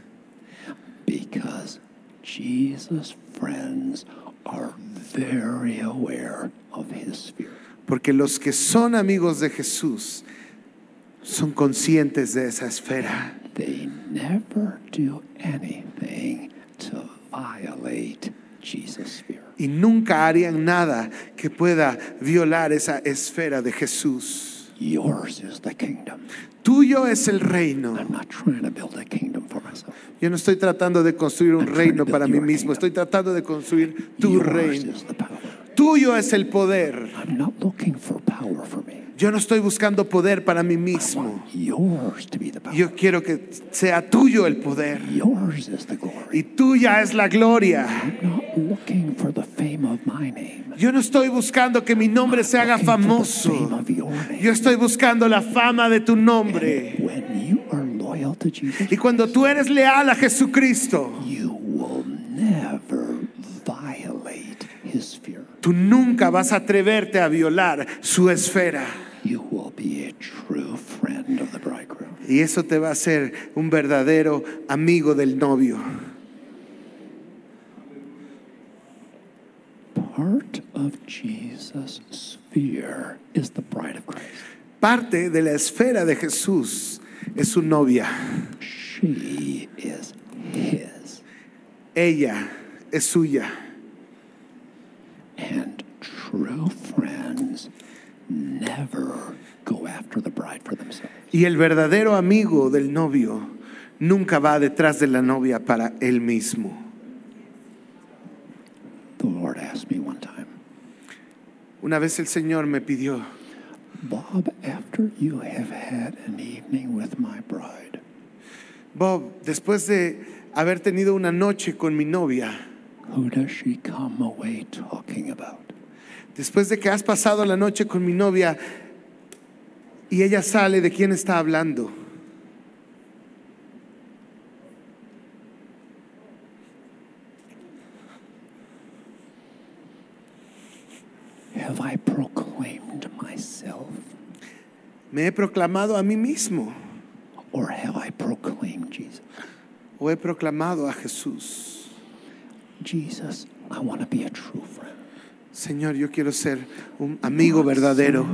because Jesus' friends are very aware of his sphere. Porque los que son amigos de Jesús son conscientes de esa esfera. They never do anything to violate Jesus'. Y nunca harían nada que pueda violar esa esfera de Jesús. Yours is the kingdom. Tuyo es el reino. I'm not trying to build a kingdom for myself. Yo no estoy tratando de construir un I'm reino para mí mismo, kingdom. estoy tratando de construir tu Yours reino. Tuyo es el poder. I'm not looking for power for me. Yo no estoy buscando poder para mí mismo. Yo quiero que sea tuyo el poder. Y tuya es la gloria. Yo no estoy buscando que mi nombre se haga famoso. Yo estoy buscando la fama de tu nombre. Y cuando tú eres leal a Jesucristo, tú nunca vas a atreverte a violar su esfera. You will be a true friend of the bridegroom. Y eso te va a hacer un verdadero amigo del novio. Part of Jesus' sphere is the bride of Christ. Parte de la esfera de Jesús es su novia. She is his. Ella es suya. And true friends never go after the bride for themselves. Y el verdadero amigo del novio nunca va detrás de la novia para él mismo. The Lord asked me one time, Una vez el Señor me pidió, Bob, after you have had an evening with my bride, Bob, después de haber tenido una noche con mi novia, who does she come away talking about? después de que has pasado la noche con mi novia y ella sale, ¿de quién está hablando? Have I proclaimed myself ¿Me he proclamado a mí mismo or have I proclaimed Jesus? o he proclamado a Jesús? Jesus, I want to be a true friend. Señor, yo quiero ser un amigo verdadero.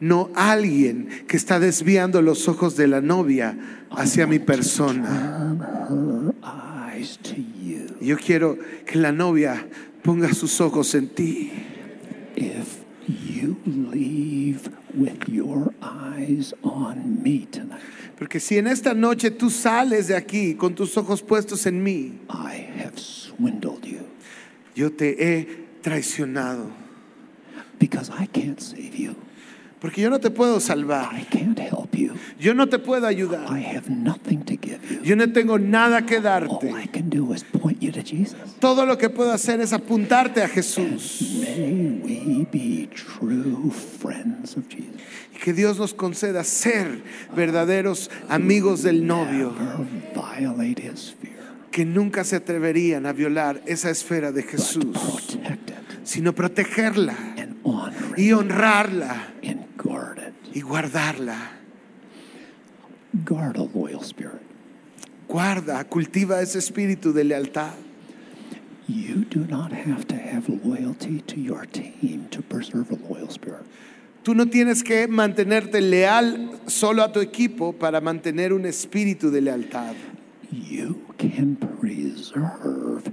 No alguien que está desviando los ojos de la novia hacia mi persona. Yo quiero que la novia ponga sus ojos en ti. If you leave with your eyes on me tonight, Porque si en esta noche tú sales de aquí con tus ojos puestos en mí, I have swindled you yo te he traicionado. because I can't save you. Porque yo no te puedo salvar. I can't help you. Yo no te puedo ayudar. I have nothing to give you. Yo no tengo nada que All darte. I can do is point you to Jesus. Todo lo que puedo hacer es apuntarte a Jesús. May we be true friends of Jesus. Y que Dios nos conceda ser verdaderos amigos del novio. Never violate his sphere, Que nunca se atreverían a violar esa esfera de Jesús. Sino protegerla y honrarla and guard it. y guardarla. Guard a loyal spirit. Guarda, cultiva ese espíritu de lealtad. You do not have to have loyalty to your team to preserve a loyal spirit. Tú no tienes que mantenerte leal solo a tu equipo para mantener un espíritu de lealtad. You can preserve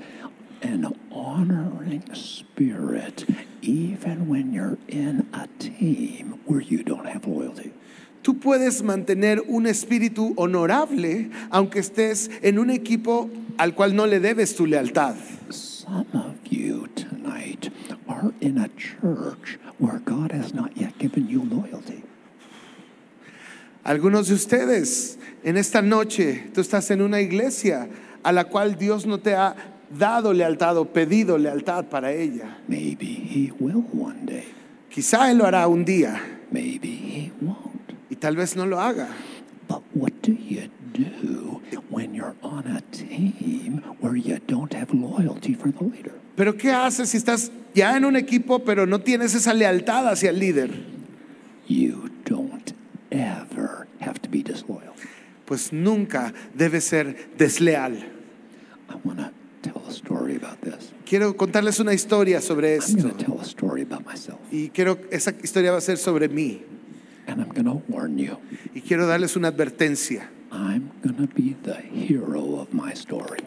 an honoring spirit even when you're in a team where you don't have loyalty. Tú puedes mantener un espíritu honorable aunque estés en un equipo al cual no le debes tu lealtad. Some of you tonight are in a church where God has not yet given you loyalty. Algunos de ustedes en esta noche, tú estás en una iglesia a la cual Dios no te ha dado lealtad o pedido lealtad para ella. Maybe He will one day. Quizá Él lo hará un día Maybe He won't. y tal vez no lo haga. But what do you do when you're on a team where you don't have loyalty for the leader? Pero ¿qué haces si estás ya en un equipo pero no tienes esa lealtad hacia el líder? You don't ever have to be disloyal. Pues nunca debes ser desleal. I want to tell a story about this. Quiero contarles una historia sobre esto. going to tell a story about myself. Y quiero, esa historia va a ser sobre mí. And I'm going to warn you. Y quiero darles una advertencia. I'm going to be the hero of my story.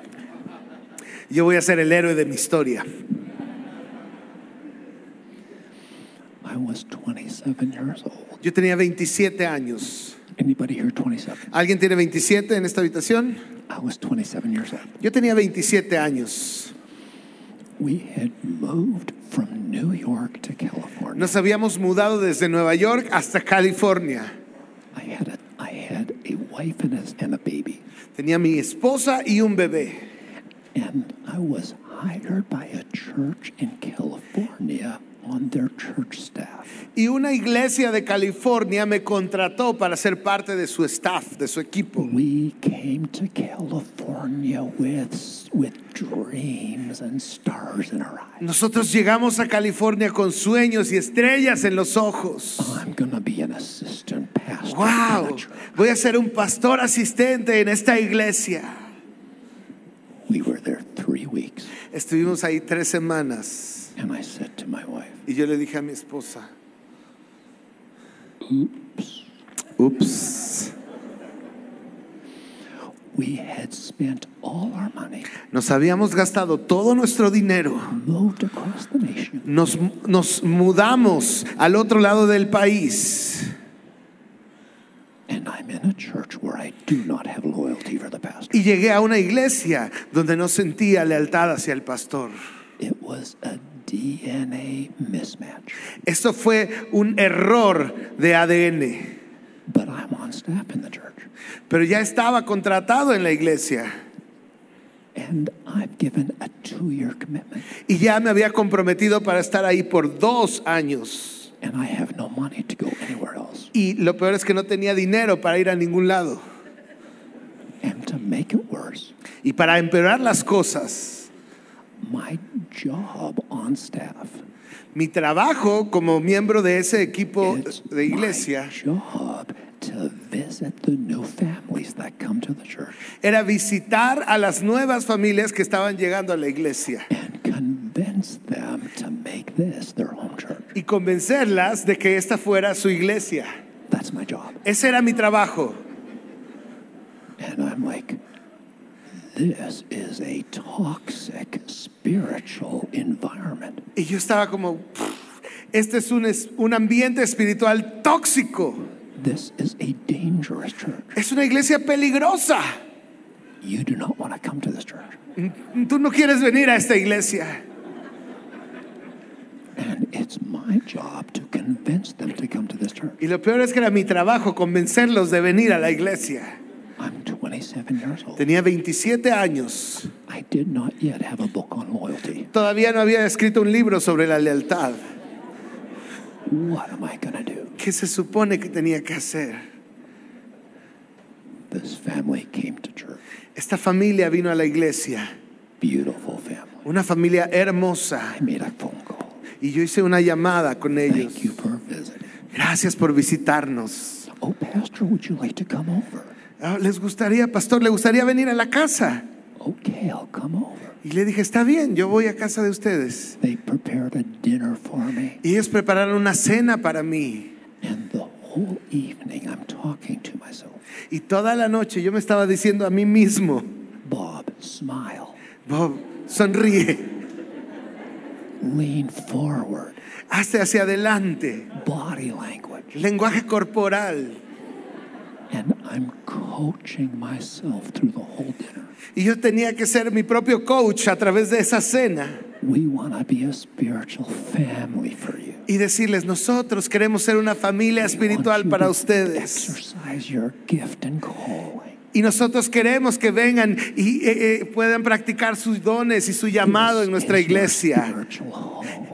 Yo voy a ser el héroe de mi historia. I was 27 years old. Yo tenía 27 años. Anybody here 27? ¿Alguien tiene 27 en esta habitación? I was 27 years old. Yo tenía 27 años. We had moved from New York to California. Nos habíamos mudado desde Nueva York hasta California. I had a, I had a wife and a, and a baby. Tenía mi esposa y un bebé. And I was hired by a church in California on their church staff. Y una iglesia de California me contrató para ser parte de su staff, de su equipo. We came to California with, with dreams and stars in our eyes. Nosotros llegamos a California con sueños y estrellas en los ojos. I'm to be an assistant pastor. ¡Wow! Voy a ser un pastor asistente en esta iglesia. We were there three weeks. Estuvimos ahí tres semanas And I said to my wife, y yo le dije a mi esposa, Oops. ups, We had spent all our money, nos habíamos gastado todo nuestro dinero. moved across the nation, Nos, nos mudamos al otro lado del país and I'm in a church where I do not have loyalty for the pastor. y llegué a una iglesia donde no sentía lealtad hacia el pastor. It was a DNA mismatch. Esto fue un error de ADN, But I'm on staff in the church, pero ya estaba contratado en la iglesia and I've given a two year commitment, y ya me había comprometido para estar ahí por dos años. and I have no money to go anywhere else. Y lo peor es que no tenía dinero para ir a ningún lado. And to make it worse, Y para empeorar las cosas, my job on staff mi trabajo como miembro de ese equipo it's de iglesia my job to visit the new families that come to the church era visitar a las nuevas familias que estaban llegando a la iglesia and convince them to make this their home church. y convencerlas de que esta fuera su iglesia. That's my job. Ese era mi trabajo. And I'm like, this is a toxic spiritual environment. Y yo estaba como, "Pff, este es un, es- un ambiente espiritual tóxico. This is a dangerous church. Es una iglesia peligrosa. You do not want to come to this church. Tú no quieres venir a esta iglesia. And it's my job to convince them to come to this church. Y lo peor es que era mi trabajo convencerlos de venir a la iglesia. I'm 27 years old. Tenía 27 años. I did not yet have a book on loyalty. Todavía no había escrito un libro sobre la lealtad. What am I going to do? ¿Qué se supone que tenía que hacer? This family came to church. Esta familia vino a la iglesia. Beautiful family. Una familia hermosa. I made a phone call. Y yo hice una llamada con ellos. Thank you for visiting. Gracias por visitarnos. Oh, Pastor, would you like to come over? Ah, ¿Les gustaría, pastor, le gustaría venir a la casa? okay, I'll come over. Y le dije, está bien, yo voy a casa de ustedes. They prepared a dinner for me, Y ellos prepararon una cena para mí. and the whole evening I'm talking to myself. Y toda la noche yo me estaba diciendo a mí mismo, Bob, smile, Bob, sonríe, lean forward, hazte hacia adelante, body language. lenguaje corporal. And I'm coaching myself through the whole dinner. Y yo tenía que ser mi propio coach a través de esa cena We want to be a spiritual family for you. y decirles, nosotros queremos ser una familia We want espiritual you para to ustedes. Exercise your gift and calling. Y nosotros queremos que vengan y eh, eh, puedan practicar sus dones y su llamado en nuestra iglesia.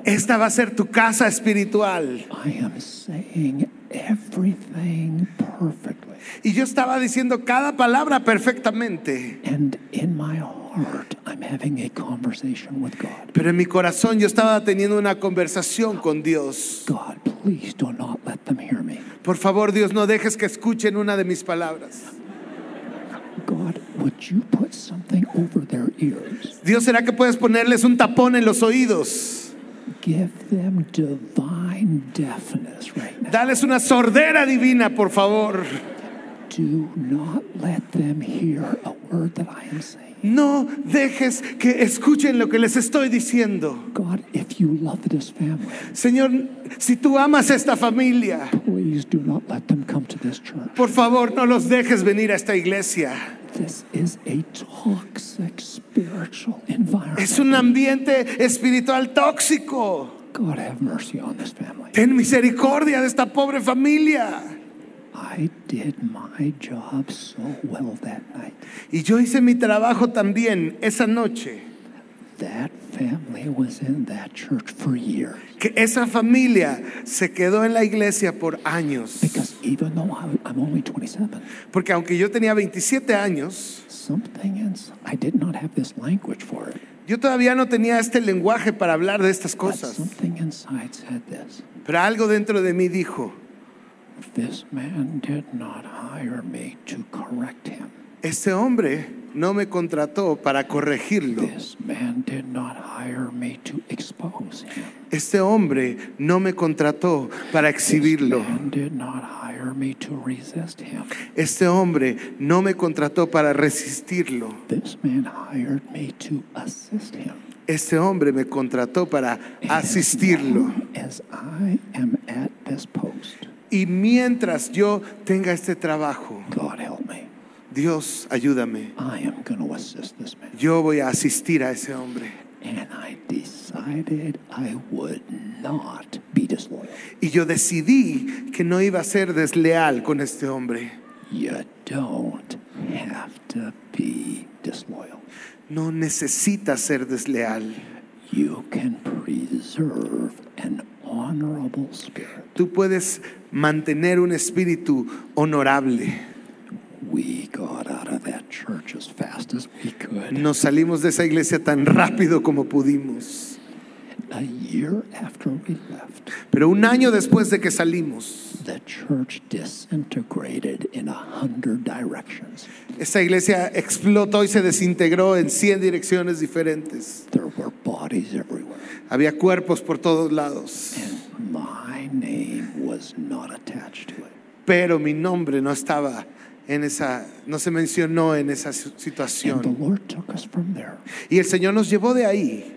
Esta va a ser tu casa espiritual. I am saying everything perfectly. Y yo estaba diciendo cada palabra perfectamente. And in my heart, I'm having a conversation with God. Pero en mi corazón yo estaba teniendo una conversación con Dios. God, please do not let them hear me. Por favor, Dios, no dejes que escuchen una de mis palabras. God, would you put something over their ears? Dios, ¿será que puedes ponerles un tapón en los oídos? Give them divine deafness right now. Dales una sordera divina, por favor. Do not let them hear a word that I am saying. No dejes que escuchen lo que les estoy diciendo. God, if you love this family, Señor, si tú amas esta familia, please do not let them come to this church. por favor, no los dejes venir a esta iglesia. This is a toxic spiritual environment. Es un ambiente espiritual tóxico. God, have mercy on this family. Ten misericordia de esta pobre familia. I did my job so well that night. Y yo hice mi trabajo también esa noche. That family was in that church for years. Que esa familia se quedó en la iglesia por años. Because even though I'm only 27, Porque aunque yo tenía 27 años, something ins I did not have this language for it. yo todavía no tenía este lenguaje para hablar de estas But cosas. something inside said this. Pero algo dentro de mí dijo, This man did not hire me to correct him. este hombre no me contrató para corregirlo. This man did not hire me to expose him. Este hombre no me contrató para This exhibirlo. man did not hire me to resist him. Este hombre no me contrató para resistirlo. This man hired me to assist him. Este hombre me contrató para asistirlo. As I am at this post, Y mientras yo tenga este trabajo, God help me. Dios, ayúdame. I am going to assist this man. Yo voy a asistir a ese hombre. And I decided I would not be disloyal. Y yo decidí que no iba a ser desleal con este hombre. You don't have to be disloyal. No necesita ser desleal. You can preserve an. Tú puedes mantener un espíritu honorable. We got out of that church as fast as we could. Nos salimos de esa iglesia tan rápido como pudimos. A year after we left, Pero un año después de que salimos, the church disintegrated in a hundred directions. esa iglesia explotó y se desintegró en 100 direcciones diferentes. There were bodies everywhere, Había cuerpos por todos lados. and my name was not attached to it. Pero mi nombre no estaba en esa, no se mencionó en esa si- And the situación. Lord took us from there. Y el Señor nos llevó de ahí.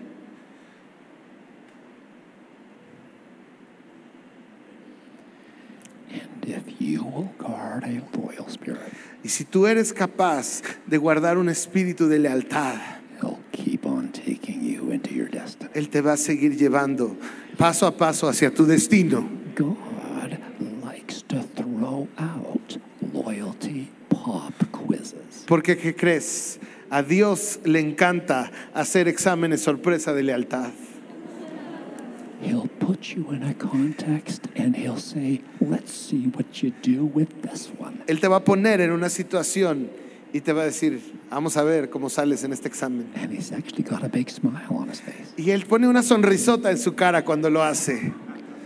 If you will guard a loyal spirit, Y si tú eres capaz de guardar un espíritu de lealtad, He'll keep on taking you into your destiny. Él te va a seguir llevando paso a paso hacia tu destino. God likes to throw out loyalty pop quizzes. Porque, ¿qué crees? A Dios le encanta hacer exámenes sorpresa de lealtad. He'll put you in a context and he'll say, Let's see what you do with this one. Él te va a poner en una situación y te va a decir, vamos a ver cómo sales en este examen. And he's actually got a big smile on his face. Y Él pone una sonrisota en su cara cuando lo hace.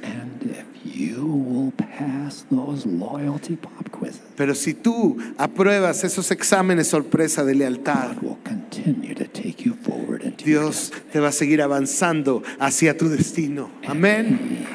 And you will pass those loyalty pop quizzes, Pero si tú apruebas esos exámenes sorpresa de lealtad, God will continue to take you forward into your Dios te va a seguir avanzando hacia tu destino. Amén.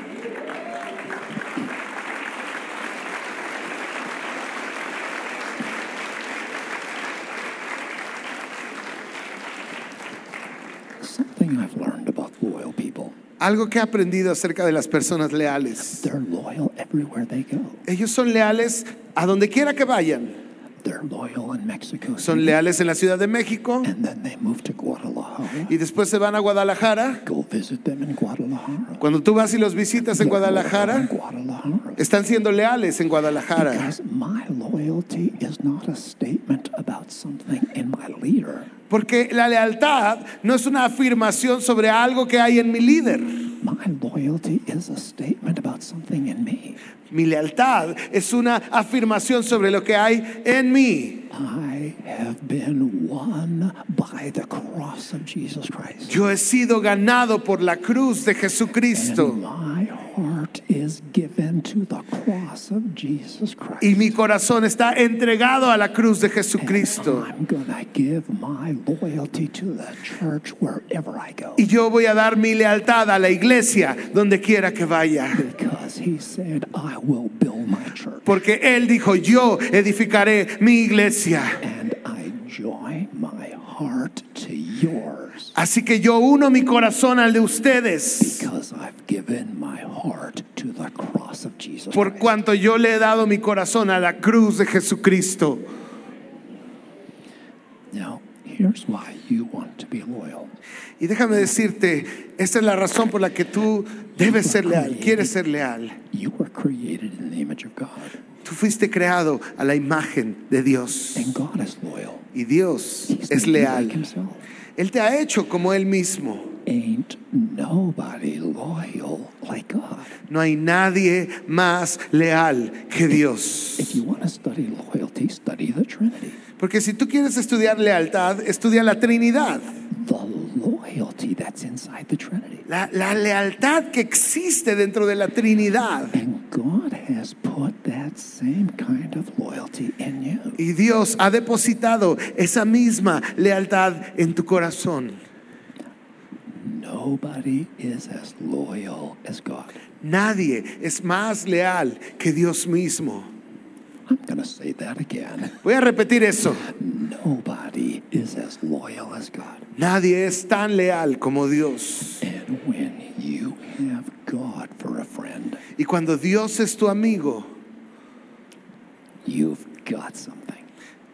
Something I've learned about loyal people. Algo que he aprendido acerca de las personas leales. They're loyal everywhere they go. Ellos son leales a donde quiera que vayan. They're loyal in Mexico Son leales en la Ciudad de México and then they move to Guadalajara. y después se van a Guadalajara. Go visit them in Guadalajara. Cuando tú vas y los visitas en Guadalajara, Guadalajara. están siendo leales en Guadalajara. Because my loyalty is not a statement about something in my leader. Porque la lealtad no es una afirmación sobre algo que hay en mi líder. My loyalty is a statement about something in me. Mi lealtad es una afirmación sobre lo que hay en mí. I have been won by the cross of Jesus Christ. Yo he sido ganado por la cruz de Jesucristo. Is given to the cross of Jesus Christ. Y mi corazón está entregado a la cruz de Jesucristo. I'm going to give my loyalty to the church wherever I go. Y yo voy a dar mi lealtad a la iglesia donde quiera que vaya. Because he said, I will build my church. Porque Él dijo, yo edificaré mi iglesia. And I join my heart to yours. Así que yo uno mi corazón al de ustedes. Because I've given my heart to the cross of Jesus Por cuanto yo le he dado mi corazón a la cruz de Jesucristo. Now, here's why you want to be loyal. Y déjame decirte, esta es la razón por la que tú debes ser leal, quieres ser leal. You were created in the image of God, Tú fuiste creado a la imagen de Dios. and God is loyal. Y Dios He's es you like leal. himself. Él te ha hecho como Él mismo. Ain't nobody loyal like God. No hay nadie más leal que Dios. If you want to study loyalty, study the Trinity. Porque si tú quieres estudiar lealtad, estudia la Trinidad. The loyalty that's inside the Trinity. La, la lealtad que existe dentro de la Trinidad. And God has put that same kind of loyalty in you. Y Dios ha depositado esa misma lealtad en tu corazón. Nobody is as loyal as God. Nadie es más leal que Dios mismo. I'm going to say that again. Voy a repetir eso. Nobody is as loyal as God. Nadie es tan leal como Dios. And when you have God for a friend, Y cuando Dios es tu amigo, you've got something.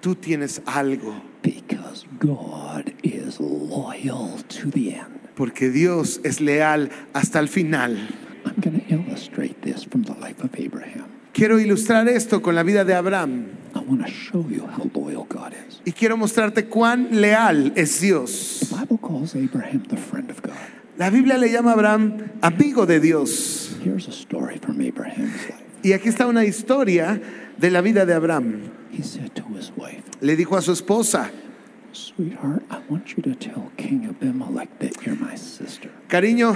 tú tienes algo. Because God is loyal to the end. Porque Dios es leal hasta el final. I'm going to illustrate this from the life of Abraham. Quiero ilustrar esto con la vida de Abraham. I want to show you how loyal God is. Y quiero mostrarte cuán leal es Dios. The Bible calls Abraham the friend of God. La Biblia le llama a Abraham amigo de Dios. Here's a story from Abraham's life. Y aquí está una historia de la vida de Abraham. He said to his wife, Le dijo a su esposa, Sweetheart, I want you to tell King Abimelech that you're my sister. cariño,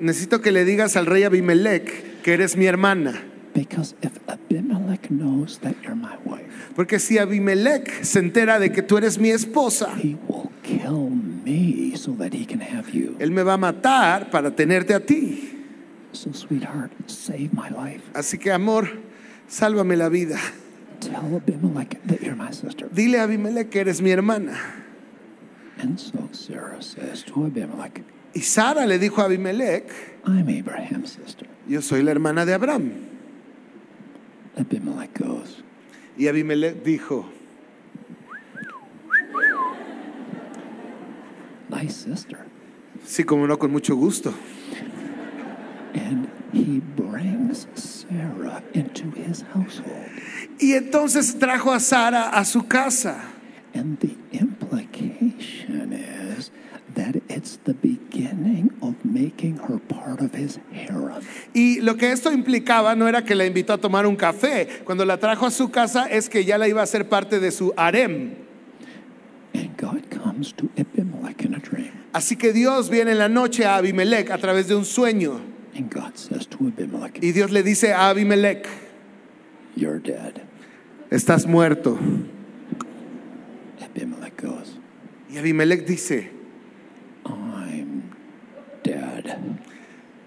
necesito que le digas al rey Abimelech que eres mi hermana. Because if Abimelech knows that you're my wife, Porque si Abimelech se entera de que tú eres mi esposa, he will kill me so that he can have you. él me va a matar para tenerte a ti. So, sweetheart, save my life. Así que amor, sálvame la vida. Tell Abimelech that you're my sister. Dile a Abimelech que eres mi hermana. And so Sarah says to Abimelech, Y Sara le dijo a Abimelech, I'm Abraham's sister. yo soy la hermana de Abraham. Abimelech goes, Y Abimelech dijo, My sister. sí, como no, con mucho gusto. And he brings Sarah into his household. Y entonces trajo a Sara a su casa. And the implication is that it's the beginning of making her part of his harem. Y lo que esto implicaba no era que la invitó a tomar un café. Cuando la trajo a su casa es que ya la iba a hacer parte de su harem. And God comes to Abimelech in a dream. Así que Dios viene en la noche a Abimelech a través de un sueño. And God says to Abimelech, Y Dios le dice a Abimelech, You're dead. estás muerto. Abimelech goes, Y Abimelech dice, I'm dead.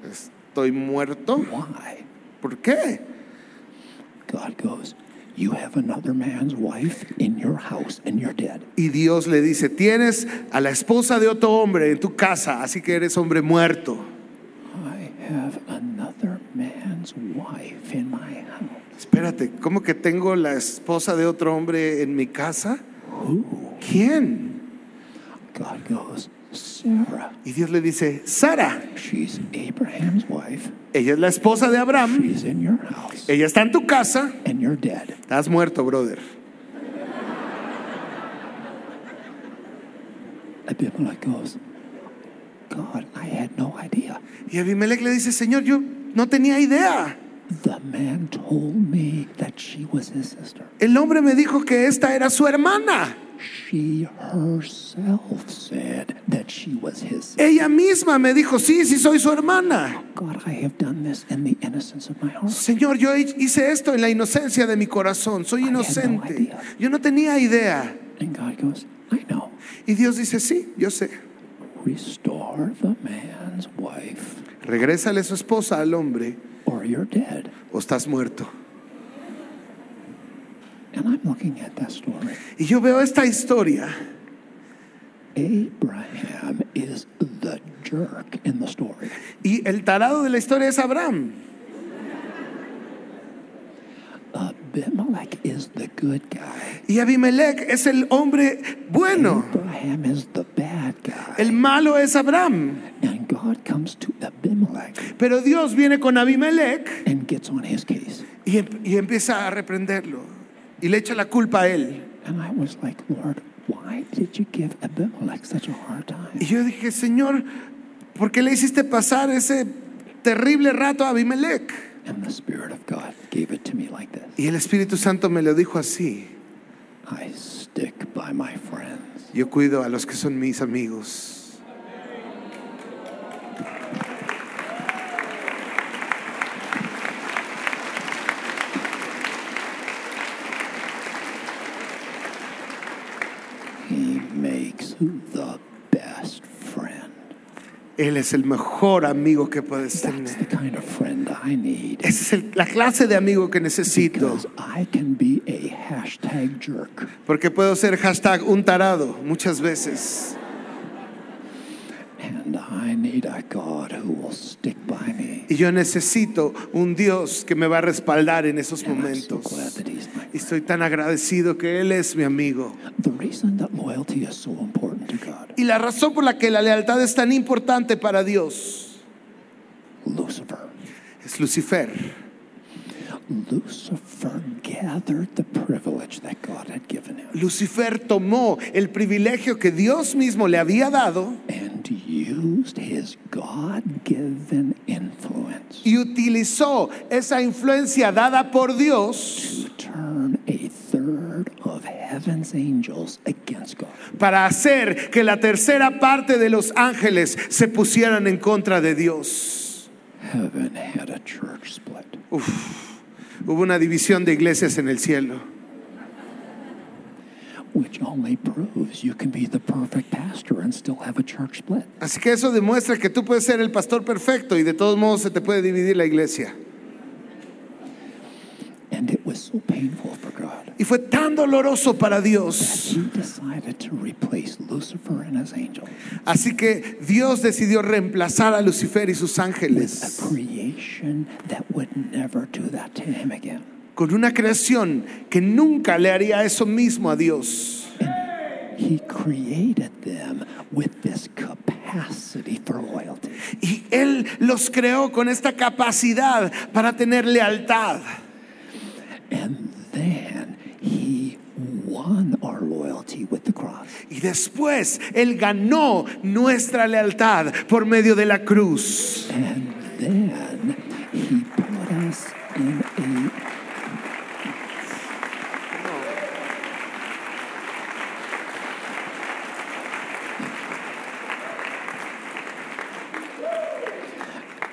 estoy muerto. Why? ¿Por qué? God goes, You have another man's wife in your house and you're dead. Y Dios le dice, tienes a la esposa de otro hombre en tu casa, así que eres hombre muerto. I have another man's wife in my house. Espérate, ¿cómo que tengo la esposa de otro hombre en mi casa? ¿Quién? God goes, Sarah. Y Dios le dice, Sara, She's Abraham's wife. ella es la esposa de Abraham, She's in your house ella está en tu casa, and you're dead. estás muerto, brother. Abimelech goes, God, I had no idea. Y Abimelech le dice, Señor, yo no tenía idea. The man told me that she was his sister. El hombre me dijo que esta era su hermana. She herself said that she was his sister. Ella misma me dijo, sí, sí soy su hermana. God, I have done this in the innocence of my heart. Señor, yo hice esto en la inocencia de mi corazón, soy no inocente. idea. Yo no tenía idea. And God goes, I know. Y Dios dice, sí, yo sé. Restore the man's wife, Regrésale su esposa al hombre or you're dead. o estás muerto. And I'm looking at that story. Y yo veo esta historia. Abraham is the jerk in the story. Y el tarado de la historia es Abraham. Abimelech is the good guy. Y Abimelech es el hombre bueno. Abraham is the bad guy. El malo es Abraham. And God comes to Abimelech Pero Dios viene con Abimelech and gets on his case. y, em- y empieza a reprenderlo. Y le echa la culpa a él. And I was like, Lord, why did you give Abimelech such a hard time? Y yo dije, Señor, ¿por qué le hiciste pasar ese terrible rato a Abimelech? And the Spirit of God gave it to me like this Y el Espíritu Santo me lo dijo así. I stick by my friends. Yo cuido a los que son mis amigos. He makes the best friend. Él es el mejor amigo que puedes tener. kind of friend I need. Esa es el- la clase de amigo que necesito. Because I can be a hashtag jerk. Porque puedo ser hashtag un tarado muchas veces. And I need a God who will stick by me. Y yo necesito un Dios que me va a respaldar en esos momentos. Y estoy tan agradecido que Él es mi amigo. The reason that loyalty is so important to God, Y la razón por la que la lealtad es tan importante para Dios es Lucifer. Lucifer gathered the privilege that God had given him Lucifer tomó el privilegio que Dios mismo le había dado and used his God given influence y utilizó esa influencia dada por Dios to turn a third of heaven's angels against God. para hacer que la tercera parte de los ángeles se pusieran en contra de Dios. Heaven had a church split. Hubo una división de iglesias en el cielo. Así que eso demuestra que tú puedes ser el pastor perfecto y de todos modos se te puede dividir la iglesia. And it was so painful for God. Y fue tan doloroso para Dios. He decided to replace Lucifer and his angels Así que Dios decidió reemplazar a Lucifer y sus ángeles con una creación que nunca le haría eso mismo a Dios. He created them with this capacity for loyalty. Y Él los creó con esta capacidad para tener lealtad. And then he won our loyalty with the cross. Y después Él ganó nuestra lealtad por medio de la cruz. And then he put us in a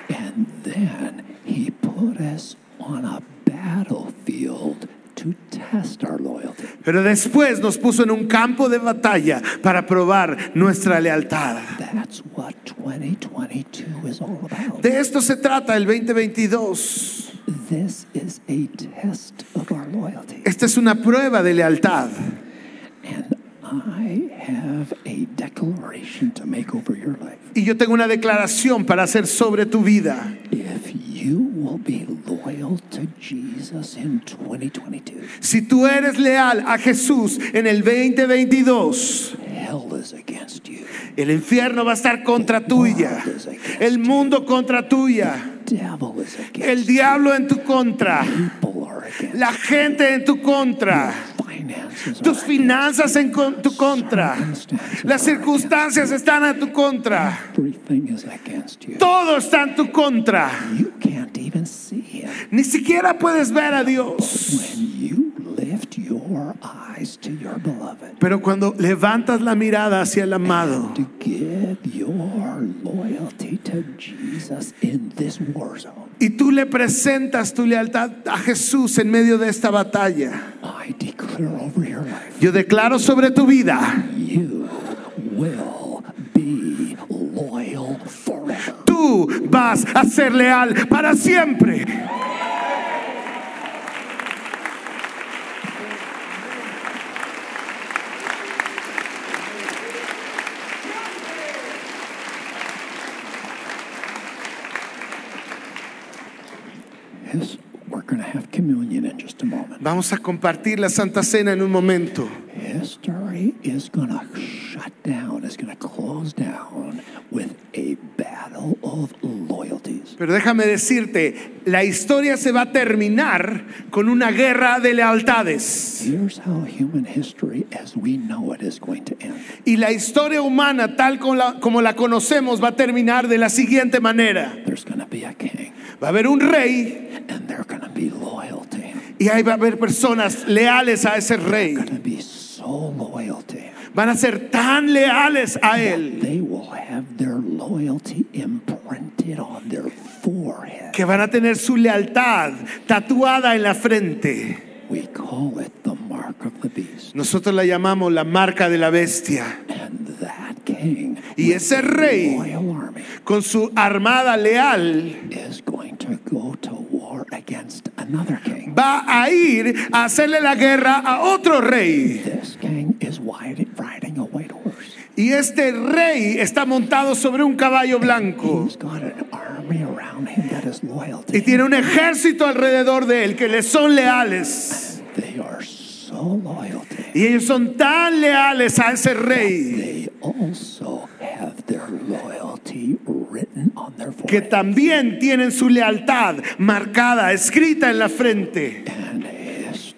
And then he put us on a Pero después nos puso en un campo de batalla para probar nuestra lealtad. That's what 2022 is all about. De esto se trata el 2022. This is a test of our loyalty. Esta es una prueba de lealtad. And I have a declaration to make over your life. Y yo tengo una declaración para hacer sobre tu vida. If you will be loyal to Jesus in 2022, Si tú eres leal a Jesús en el 2022, hell is against you. el infierno va a estar contra tuya. El mundo contra tuya. El diablo en tu contra. La gente en tu contra. Tus finanzas en con- tu contra. Las circunstancias están a tu contra. Todo está en tu contra. Ni siquiera puedes ver a Dios. Your eyes to your beloved, Pero cuando levantas la mirada hacia el amado to give your loyalty to Jesus in this war zone, y tú le presentas tu lealtad a Jesús en medio de esta batalla, I declare over your life, yo declaro sobre tu vida, you will be loyal forever. tú vas a ser leal para siempre. Yes, we're going to have communion in just a moment. Vamos a compartir la Santa Cena en un momento. History is to shut down, is going to close down with a battle of loyalties. Pero déjame decirte, la historia se va a terminar con una guerra de lealtades. Here's how human history as we know it is going to end. Y la historia humana tal como la, como la conocemos va a terminar de la siguiente manera. There's going to be a king, Va a haber un rey and they're going to be loyal to him. y ahí va a haber personas leales a ese rey. Going to be so loyal to him. Van a ser tan leales a él They will have their loyalty imprinted on their forehead. que van a tener su lealtad tatuada en la frente. We call it the mark of the beast. Nosotros la llamamos la marca de la bestia. And that king Y ese rey con su armada leal is going to go to war against another king. va a ir a hacerle la guerra a otro rey. This king is wide- riding a white horse. Y este rey está montado sobre un caballo blanco. He's got an army around him that is loyal to Y tiene un ejército alrededor de él que le son leales. They are so loyal to him. Y ellos son tan leales a ese rey They also have their loyalty written on their que forehead. también tienen su lealtad marcada, escrita en la frente. And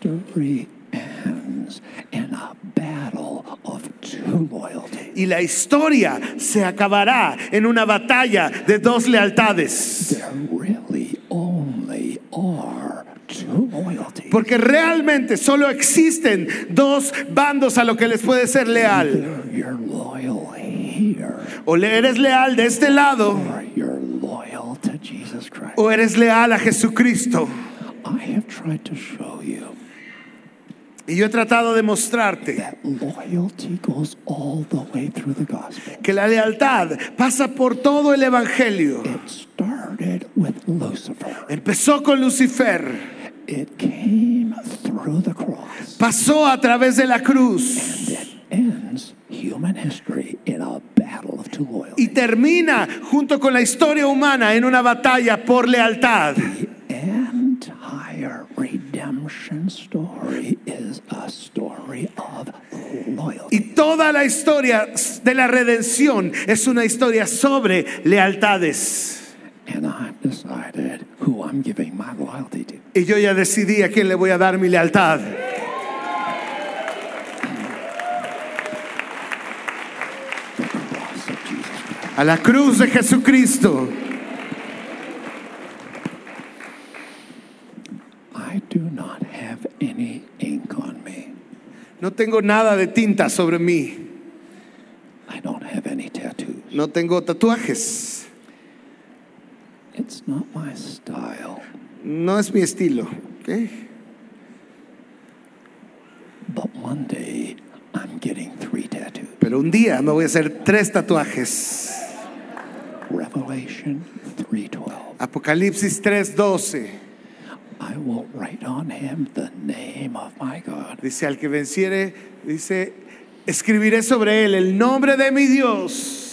history ends in a battle of two loyalties. Y la historia se acabará en una batalla de dos lealtades. There really only are two loyalties. Porque realmente solo existen dos bandos a lo que les puede ser leal. Either you're loyal here O le eres leal de este lado or you're loyal to Jesus Christ. O eres leal a Jesucristo. I have tried to show you Y yo he tratado de mostrarte that loyalty goes all the way through the gospel. que la lealtad pasa por todo el Evangelio. It started with Lucifer. Empezó con Lucifer, It came through the cross. pasó a través de la cruz And it ends human history in a battle of two y termina junto con la historia humana en una batalla por lealtad. The entire redemption story is a story of loyalty. Y toda la historia de la redención es una historia sobre lealtades. And I've decided who I'm giving my loyalty to. Y yo ya decidí a quién le voy a dar mi lealtad. A la cruz de Jesucristo. I do not have any ink on me. No tengo nada de tinta sobre mí. I don't have any tattoos. No tengo tatuajes. It's not my style. No es mi estilo, ¿ok? But one day I'm getting three tattoos. Pero un día me voy a hacer tres tatuajes. Revelation 3:12. Apocalipsis 3:12. I will write on him the name of my God. Dice al que venciere, dice, escribiré sobre él el nombre de mi Dios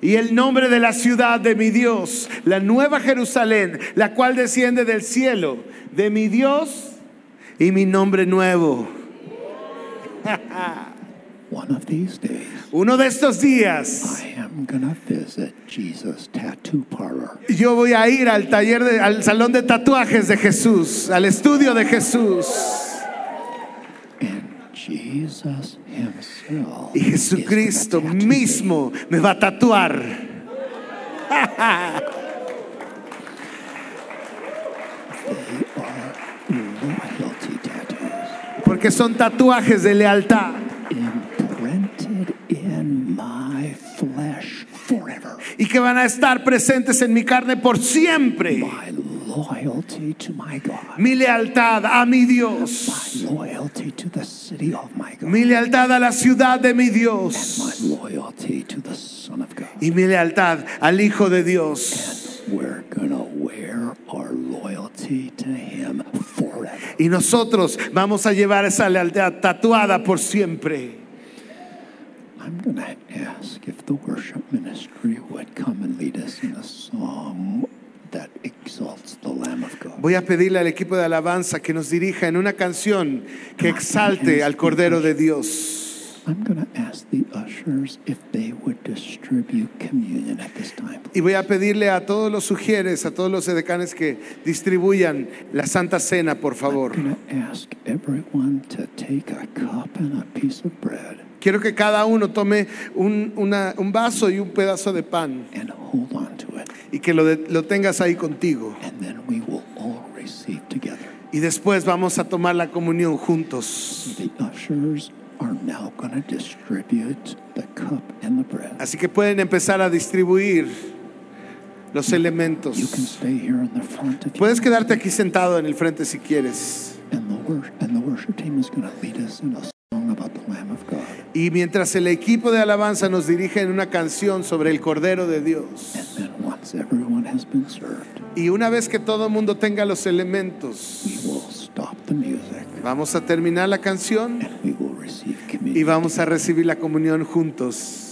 y el nombre de la ciudad de mi Dios, la nueva Jerusalén, la cual desciende del cielo, de mi Dios y mi nombre nuevo. One of these days, Uno de estos días I am gonna visit Jesus' tattoo parlor. yo voy a ir al taller, de- al salón de tatuajes de Jesús, al estudio de Jesús. And Jesus himself Y Jesucristo mismo me va a tatuar. They are loyalty tattoos Porque son tatuajes de lealtad. imprinted in my flesh forever. Y que van a estar presentes en mi carne por siempre. Loyalty to my God. Mi lealtad a mi Dios. My loyalty to the city of my God. Mi lealtad a la ciudad de mi Dios. My loyalty to the Son of God. Y mi lealtad al Hijo de Dios. We're gonna wear our loyalty to Him forever. Y nosotros vamos a llevar esa lealtad tatuada por siempre. I'm gonna ask if the worship ministry would come and lead us in a song that exalts the Lamb of God. Voy a pedirle al equipo de alabanza que nos dirija en una canción que exalte al Cordero de Dios. I'm gonna ask the ushers if they would distribute communion at this time. Y voy a pedirle a todos los sugieres, a todos los edecanes que distribuyan la Santa Cena, por favor. I'm gonna ask everyone to take a cup and a piece of bread Quiero que cada uno tome un, una- un vaso y un pedazo de pan and hold on to it, y que lo, de- lo tengas ahí contigo. and then we will all receive together. Y después vamos a tomar la comunión juntos. The ushers are now gonna distribute the cup and the bread. Así que pueden empezar a distribuir los You can elementos. stay here in the front if you Puedes quedarte aquí sentado en el frente si quieres. And the, wor- and the worship team is going to lead us in a song about the Lamb of God. Y mientras el equipo de alabanza nos dirige en una canción sobre el Cordero de Dios. Y una vez que todo el mundo tenga los elementos, vamos a terminar la canción y vamos a recibir la comunión juntos.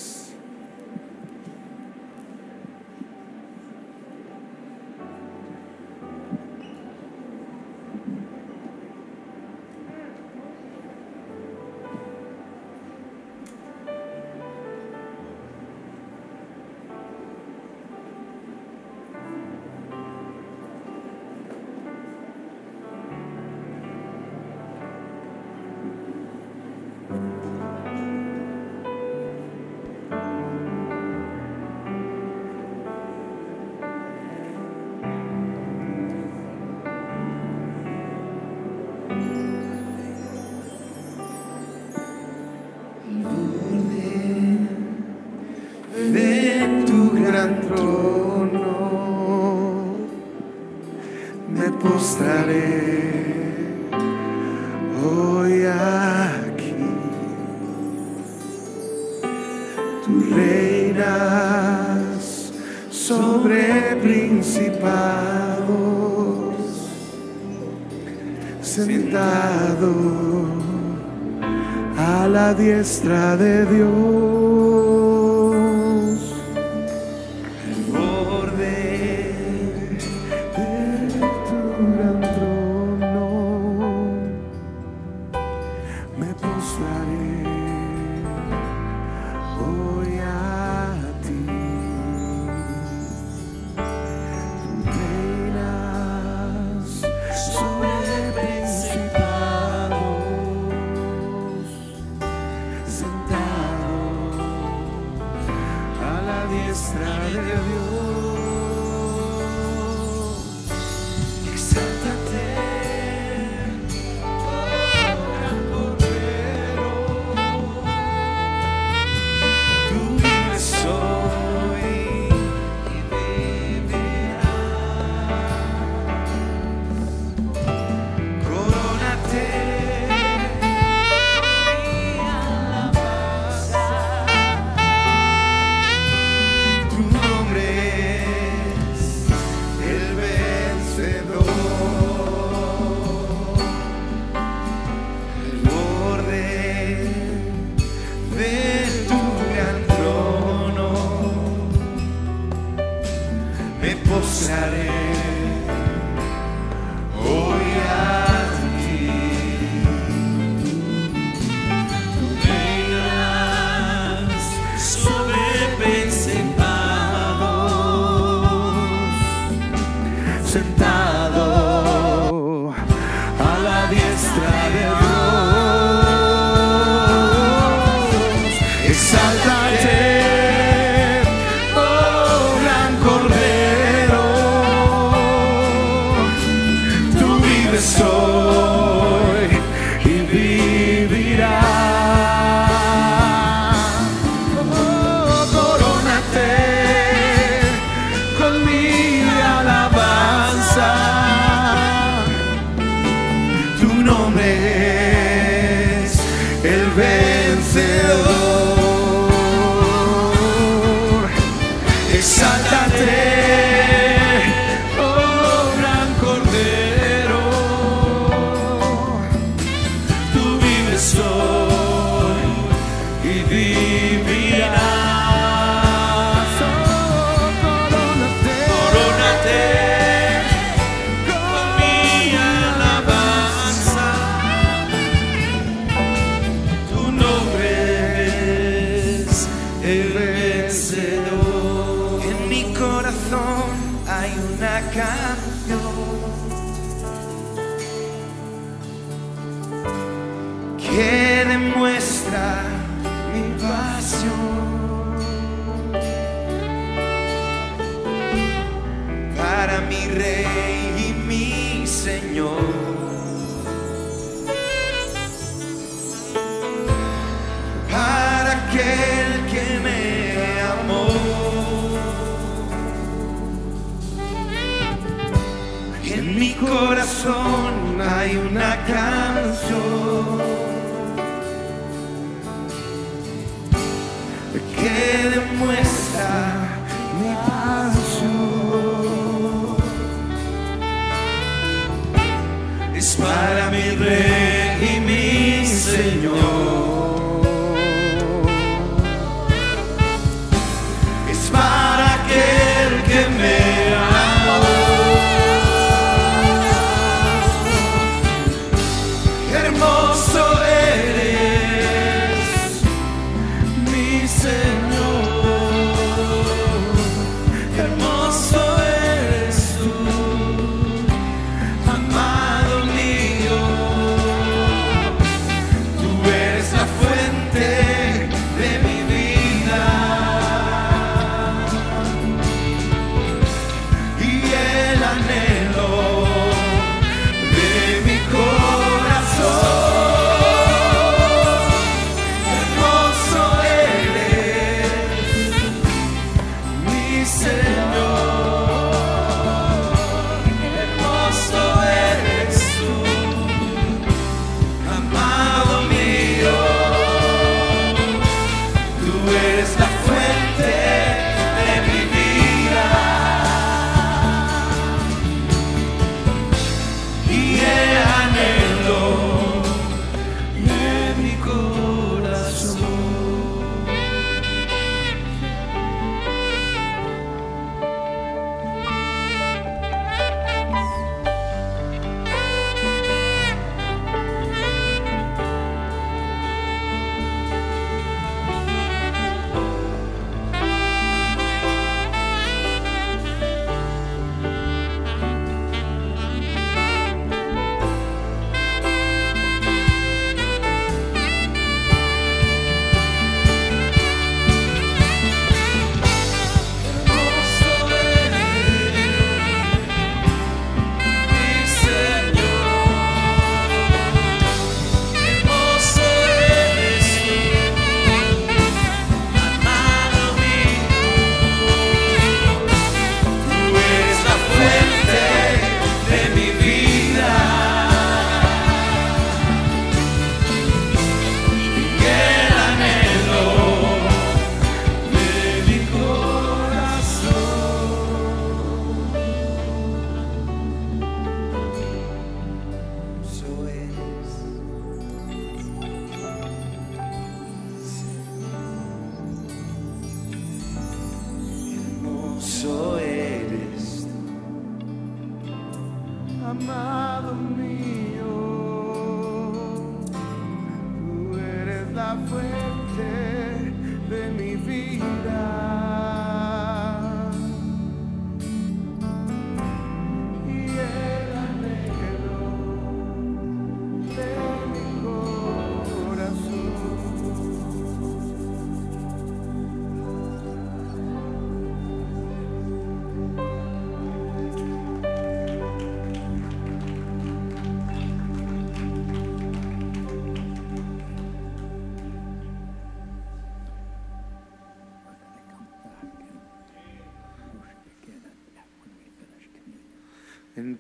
Es para mi rey y mi señor.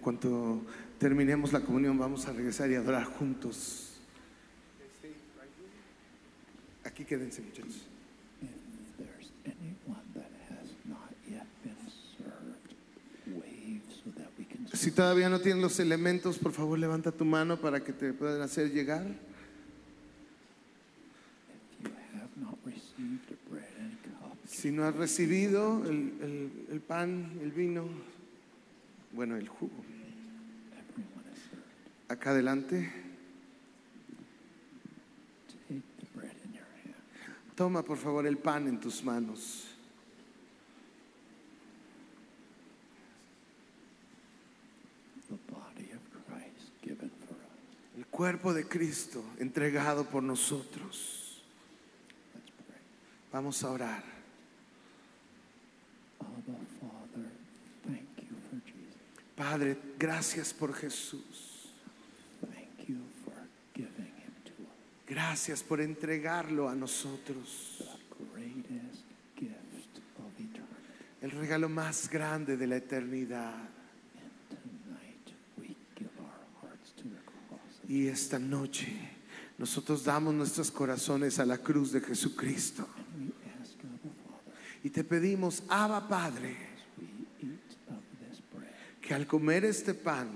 Cuanto terminemos la comunión, vamos a regresar y adorar juntos. Aquí quédense, muchachos. Si todavía no tienes los elementos, por favor levanta tu mano para que te puedan hacer llegar. Si no has recibido el pan, el vino, bueno, el jugo, acá adelante, toma por favor el pan en tus manos. El cuerpo de Cristo entregado por nosotros. Vamos a orar. Abba, Father, thank you for Jesus. Padre, gracias por Jesús. Thank you for giving him to us. Gracias por entregarlo a nosotros. El regalo más grande de la eternidad. Y esta noche nosotros damos nuestros corazones a la cruz de Jesucristo. Y te pedimos, Abba Padre, as we eat of this bread que al comer este pan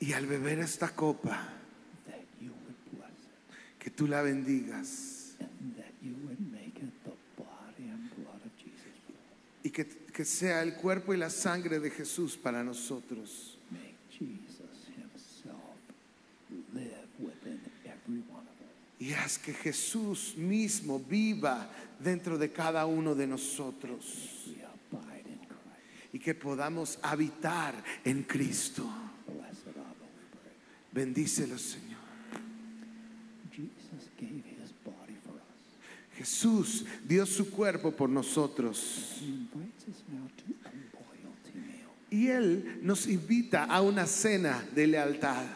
y al beber esta copa, that you would bless it que tú la bendigas and that you would make it the body and blood of Jesus for us. y que, que sea el cuerpo y la sangre de Jesús para nosotros. Make Jesus himself live within every one of us. Y haz que Jesús mismo viva dentro de cada uno de nosotros We abide in Christ. Y que podamos habitar en Cristo. Bendícelo, Señor. Jesús dio su cuerpo por nosotros y Él nos invita a una cena de lealtad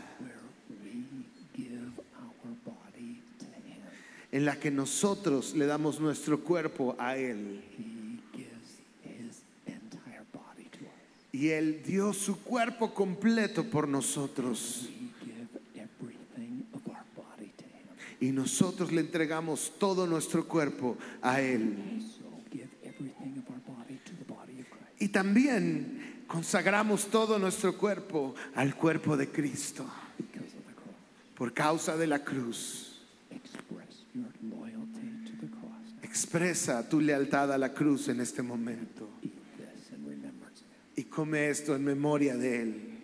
en la que nosotros le damos nuestro cuerpo a Él. He gives his entire body to us. Y Él dio su cuerpo completo por nosotros. Y nosotros le entregamos todo nuestro cuerpo a Él. Y también consagramos todo nuestro cuerpo al cuerpo de Cristo. Por causa de la cruz. Expresa tu lealtad a la cruz en este momento. Eat this in remembrance of him. Y come esto en memoria de Él.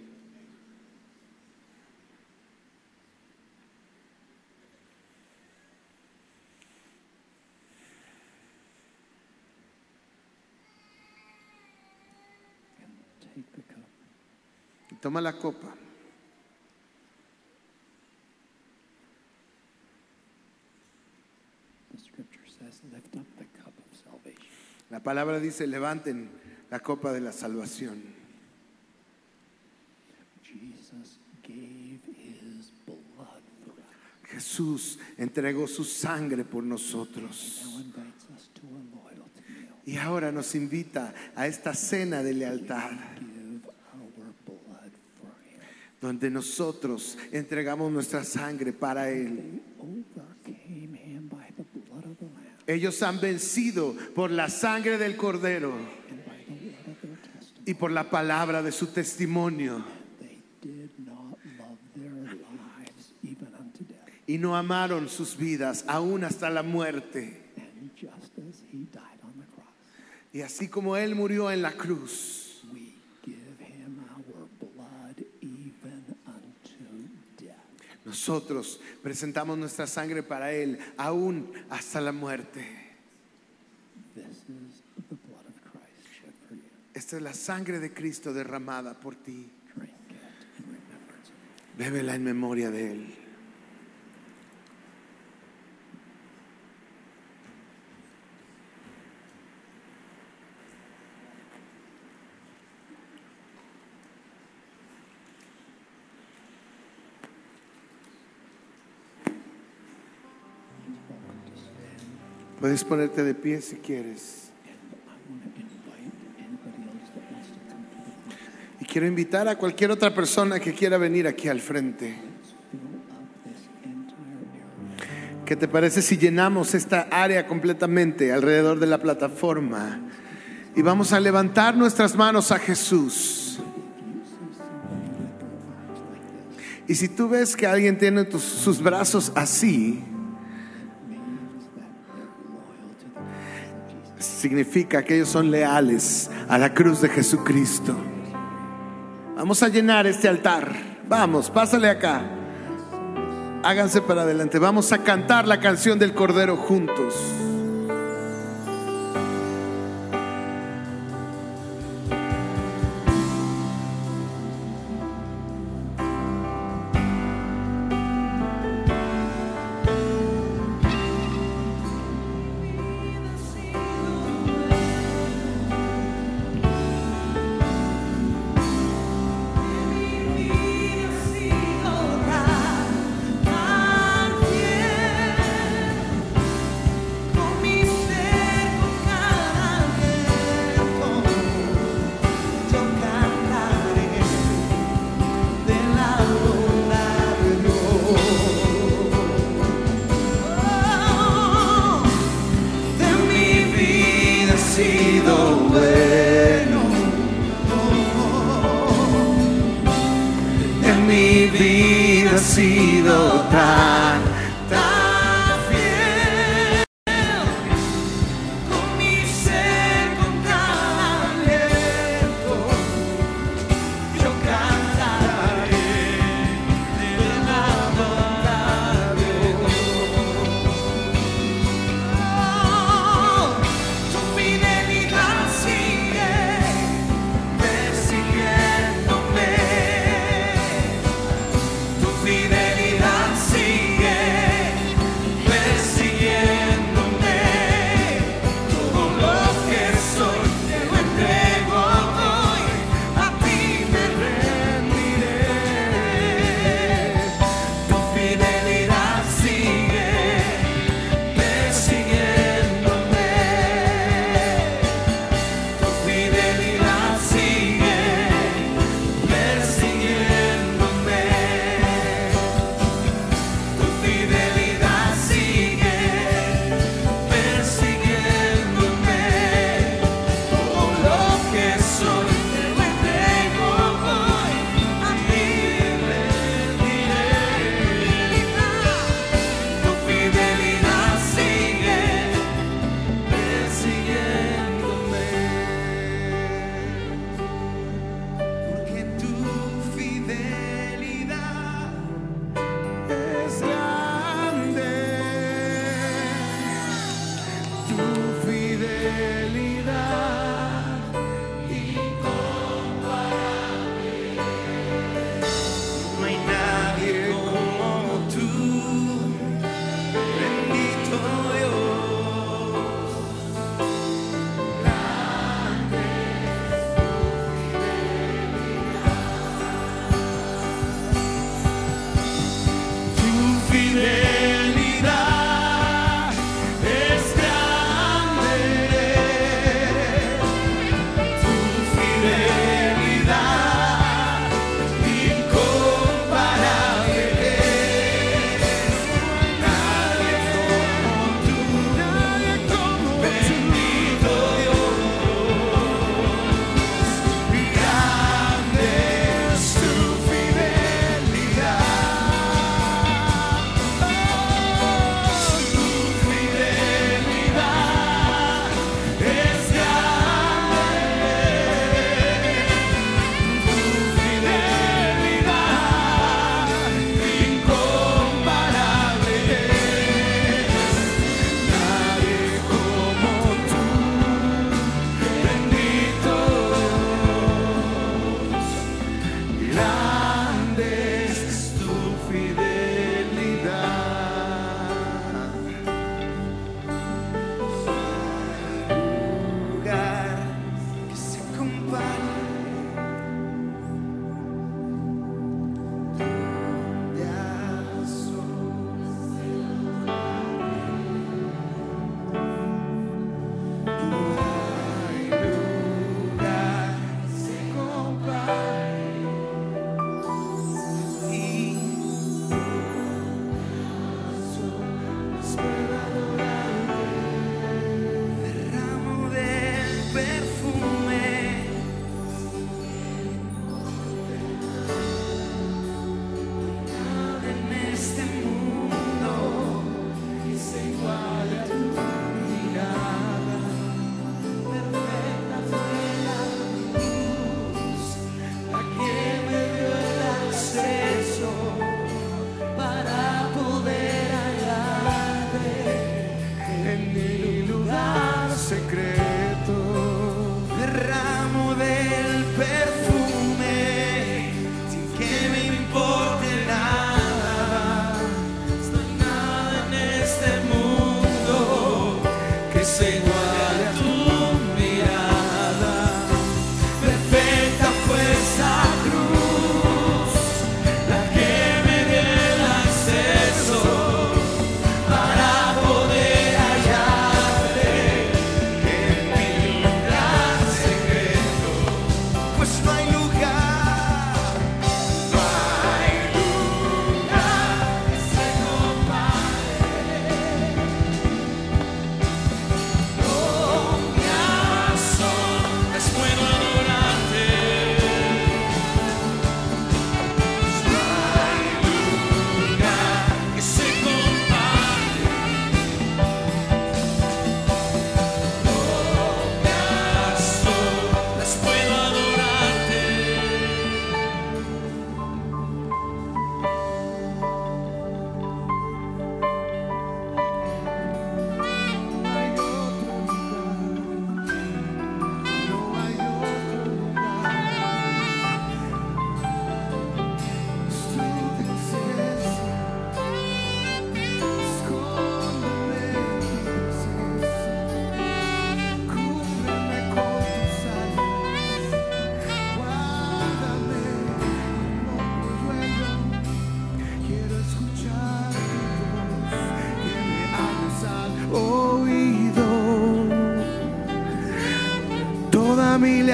Toma la copa. La palabra dice, levanten la copa de la salvación. Jesus gave his blood for us. Jesús entregó su sangre por nosotros. Now invites us to a loyalty meal. Y ahora nos invita a esta cena de lealtad, Give our blood for him. donde nosotros entregamos nuestra sangre para Él. They overcame him by the blood of the Lamb Ellos han vencido por la sangre del Cordero and by the blood of their testimony. Y por la palabra de su testimonio. Y no amaron sus vidas aún hasta la muerte. And just as he died on the cross, Y así como Él murió en la cruz, we give him our blood even unto death. nosotros presentamos nuestra sangre para Él aún hasta la muerte. This is the blood of Christ shed for you. Esta es la sangre de Cristo derramada por ti. Bébela en memoria de Él. Puedes ponerte de pie si quieres. Quiero invitar a cualquier otra persona que quiera venir aquí al frente. ¿Qué te parece si llenamos esta área completamente alrededor de la plataforma? Y vamos a levantar nuestras manos a Jesús. Y si tú ves que alguien tiene sus brazos así, significa que ellos son leales a la cruz de Jesucristo. Vamos a llenar este altar. Vamos, pásale acá. Háganse para adelante. Vamos a cantar la canción del Cordero juntos.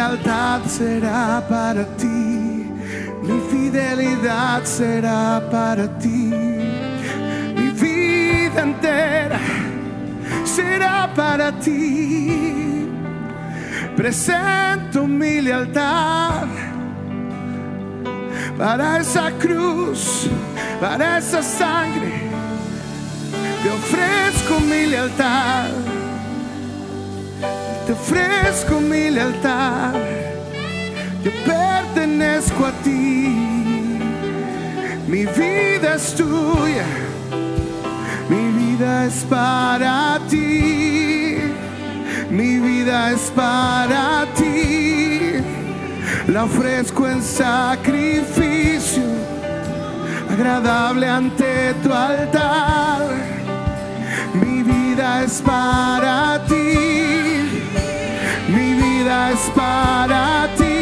Lealtad será para ti, mi fidelidad será para ti, mi vida entera será para ti. Presento mi lealtad para esa cruz, para esa sangre. Te ofrezco mi lealtad, te ofrezco mi lealtad. Yo pertenezco a ti, mi vida es tuya, mi vida es para ti, mi vida es para ti. La ofrezco en sacrificio agradable ante tu altar. Mi vida es para ti, vida es para ti.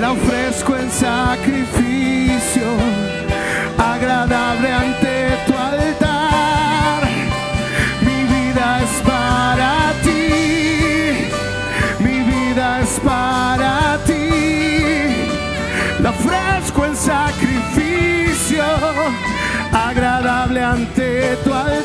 La ofrezco en sacrificio agradable ante tu altar. Mi vida es para ti, mi vida es para ti. La ofrezco en sacrificio agradable ante tu altar.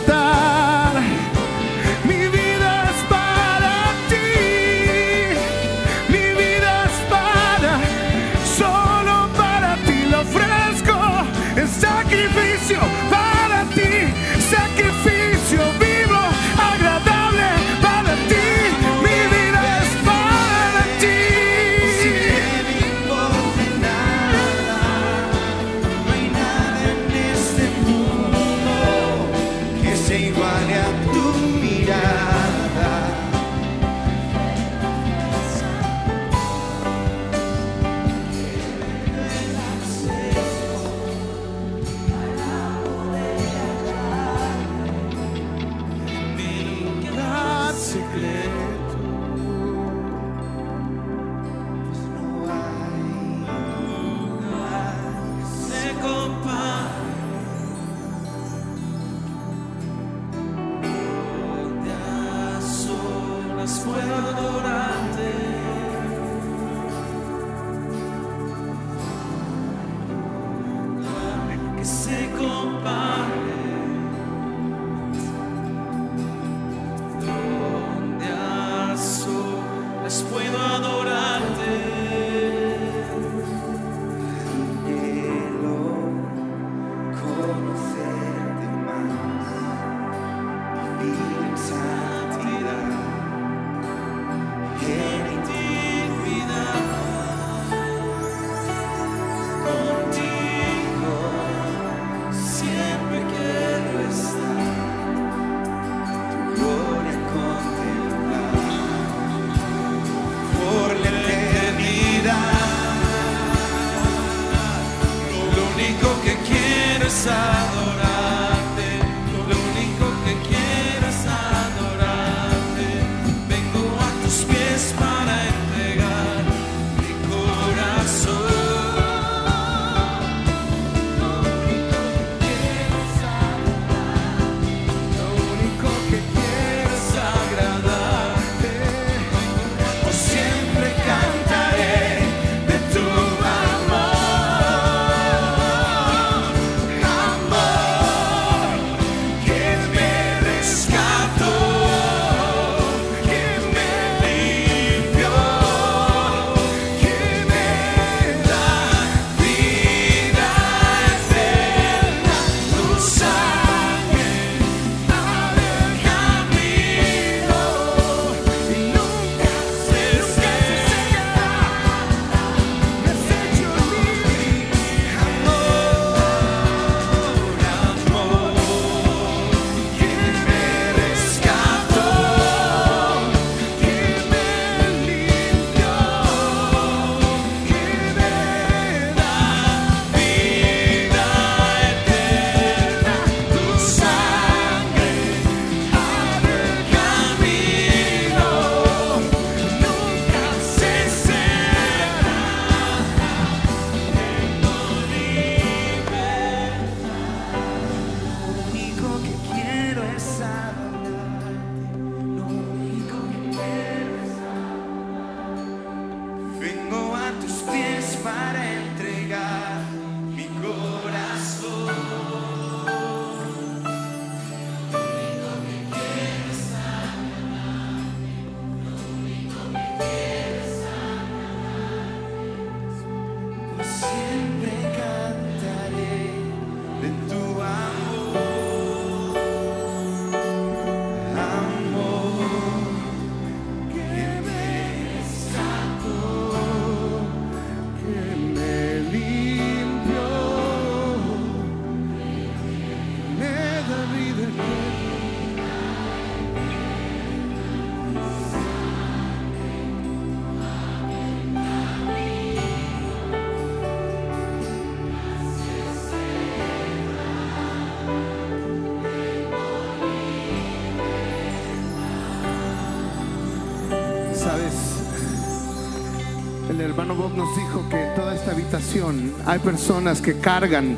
Hermano Bob nos dijo que en toda esta habitación hay personas que cargan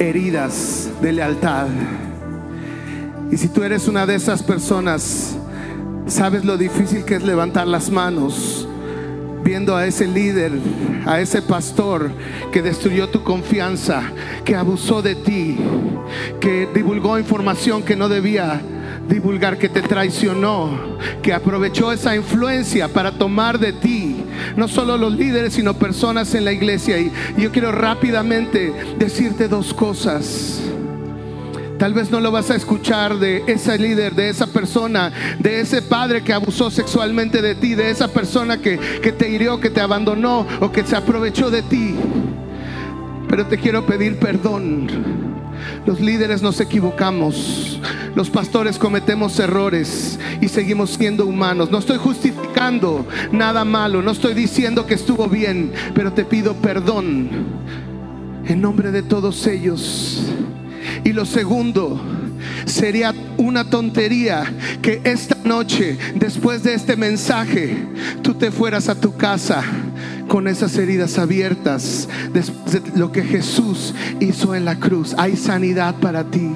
heridas de lealtad. Y si tú eres una de esas personas, sabes lo difícil que es levantar las manos viendo a ese líder, a ese pastor que destruyó tu confianza, que abusó de ti, que divulgó información que no debía divulgar, que te traicionó, que aprovechó esa influencia para tomar de ti, no solo los líderes, sino personas en la iglesia. Y yo quiero rápidamente decirte dos cosas. Tal vez no lo vas a escuchar de ese líder, de esa persona, de ese padre que abusó sexualmente de ti, de esa persona que, que te hirió, que te abandonó o que se aprovechó de ti. Pero te quiero pedir perdón. Los líderes nos equivocamos. Los pastores cometemos errores y seguimos siendo humanos. No estoy justificando nada malo. No estoy diciendo que estuvo bien. Pero te pido perdón en nombre de todos ellos. Y lo segundo, sería una tontería que esta noche, después de este mensaje, tú te fueras a tu casa con esas heridas abiertas, lo que Jesús hizo en la cruz. Hay sanidad para ti.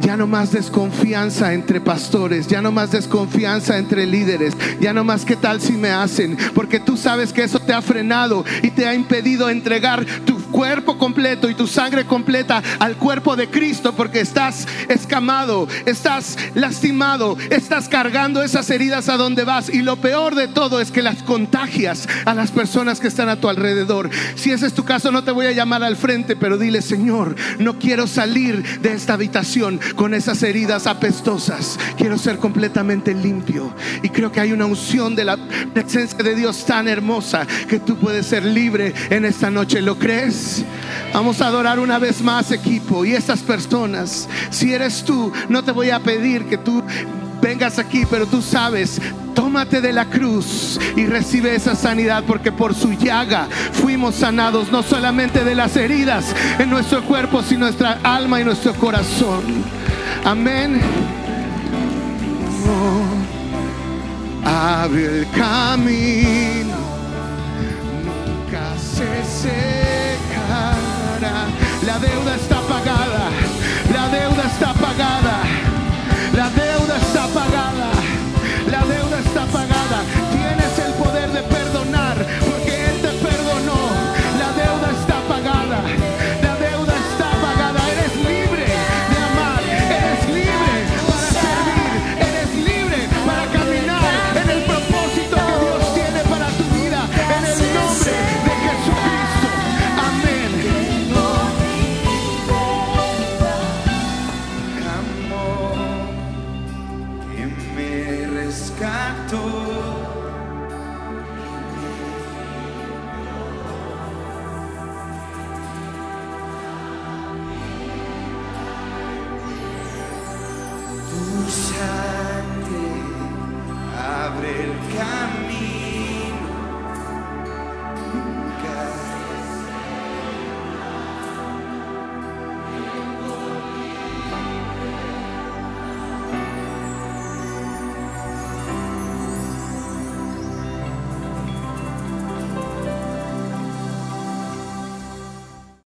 Ya no más desconfianza entre pastores, ya no más desconfianza entre líderes, ya no más qué tal si me hacen, porque tú sabes que eso te ha frenado y te ha impedido entregar tu cuerpo completo y tu sangre completa al cuerpo de Cristo, porque estás escamado, estás lastimado, estás cargando esas heridas a donde vas y lo peor de todo es que las contagias a las personas que están a tu alrededor. Si ese es tu caso, no te voy a llamar al frente, pero dile, Señor, no quiero salir de esta habitación con esas heridas apestosas. Quiero ser completamente limpio. Y creo que hay una unción de la presencia de Dios tan hermosa que tú puedes ser libre en esta noche. ¿Lo crees? Vamos a adorar una vez más, equipo. Y estas personas, si eres tú, no te voy a pedir que tú vengas aquí, pero tú sabes, tómate de la cruz y recibe esa sanidad, porque por su llaga fuimos sanados, no solamente de las heridas en nuestro cuerpo, sino nuestra alma y nuestro corazón. Amén. Abre el camino, nunca se secará. La deuda está pagada, la deuda está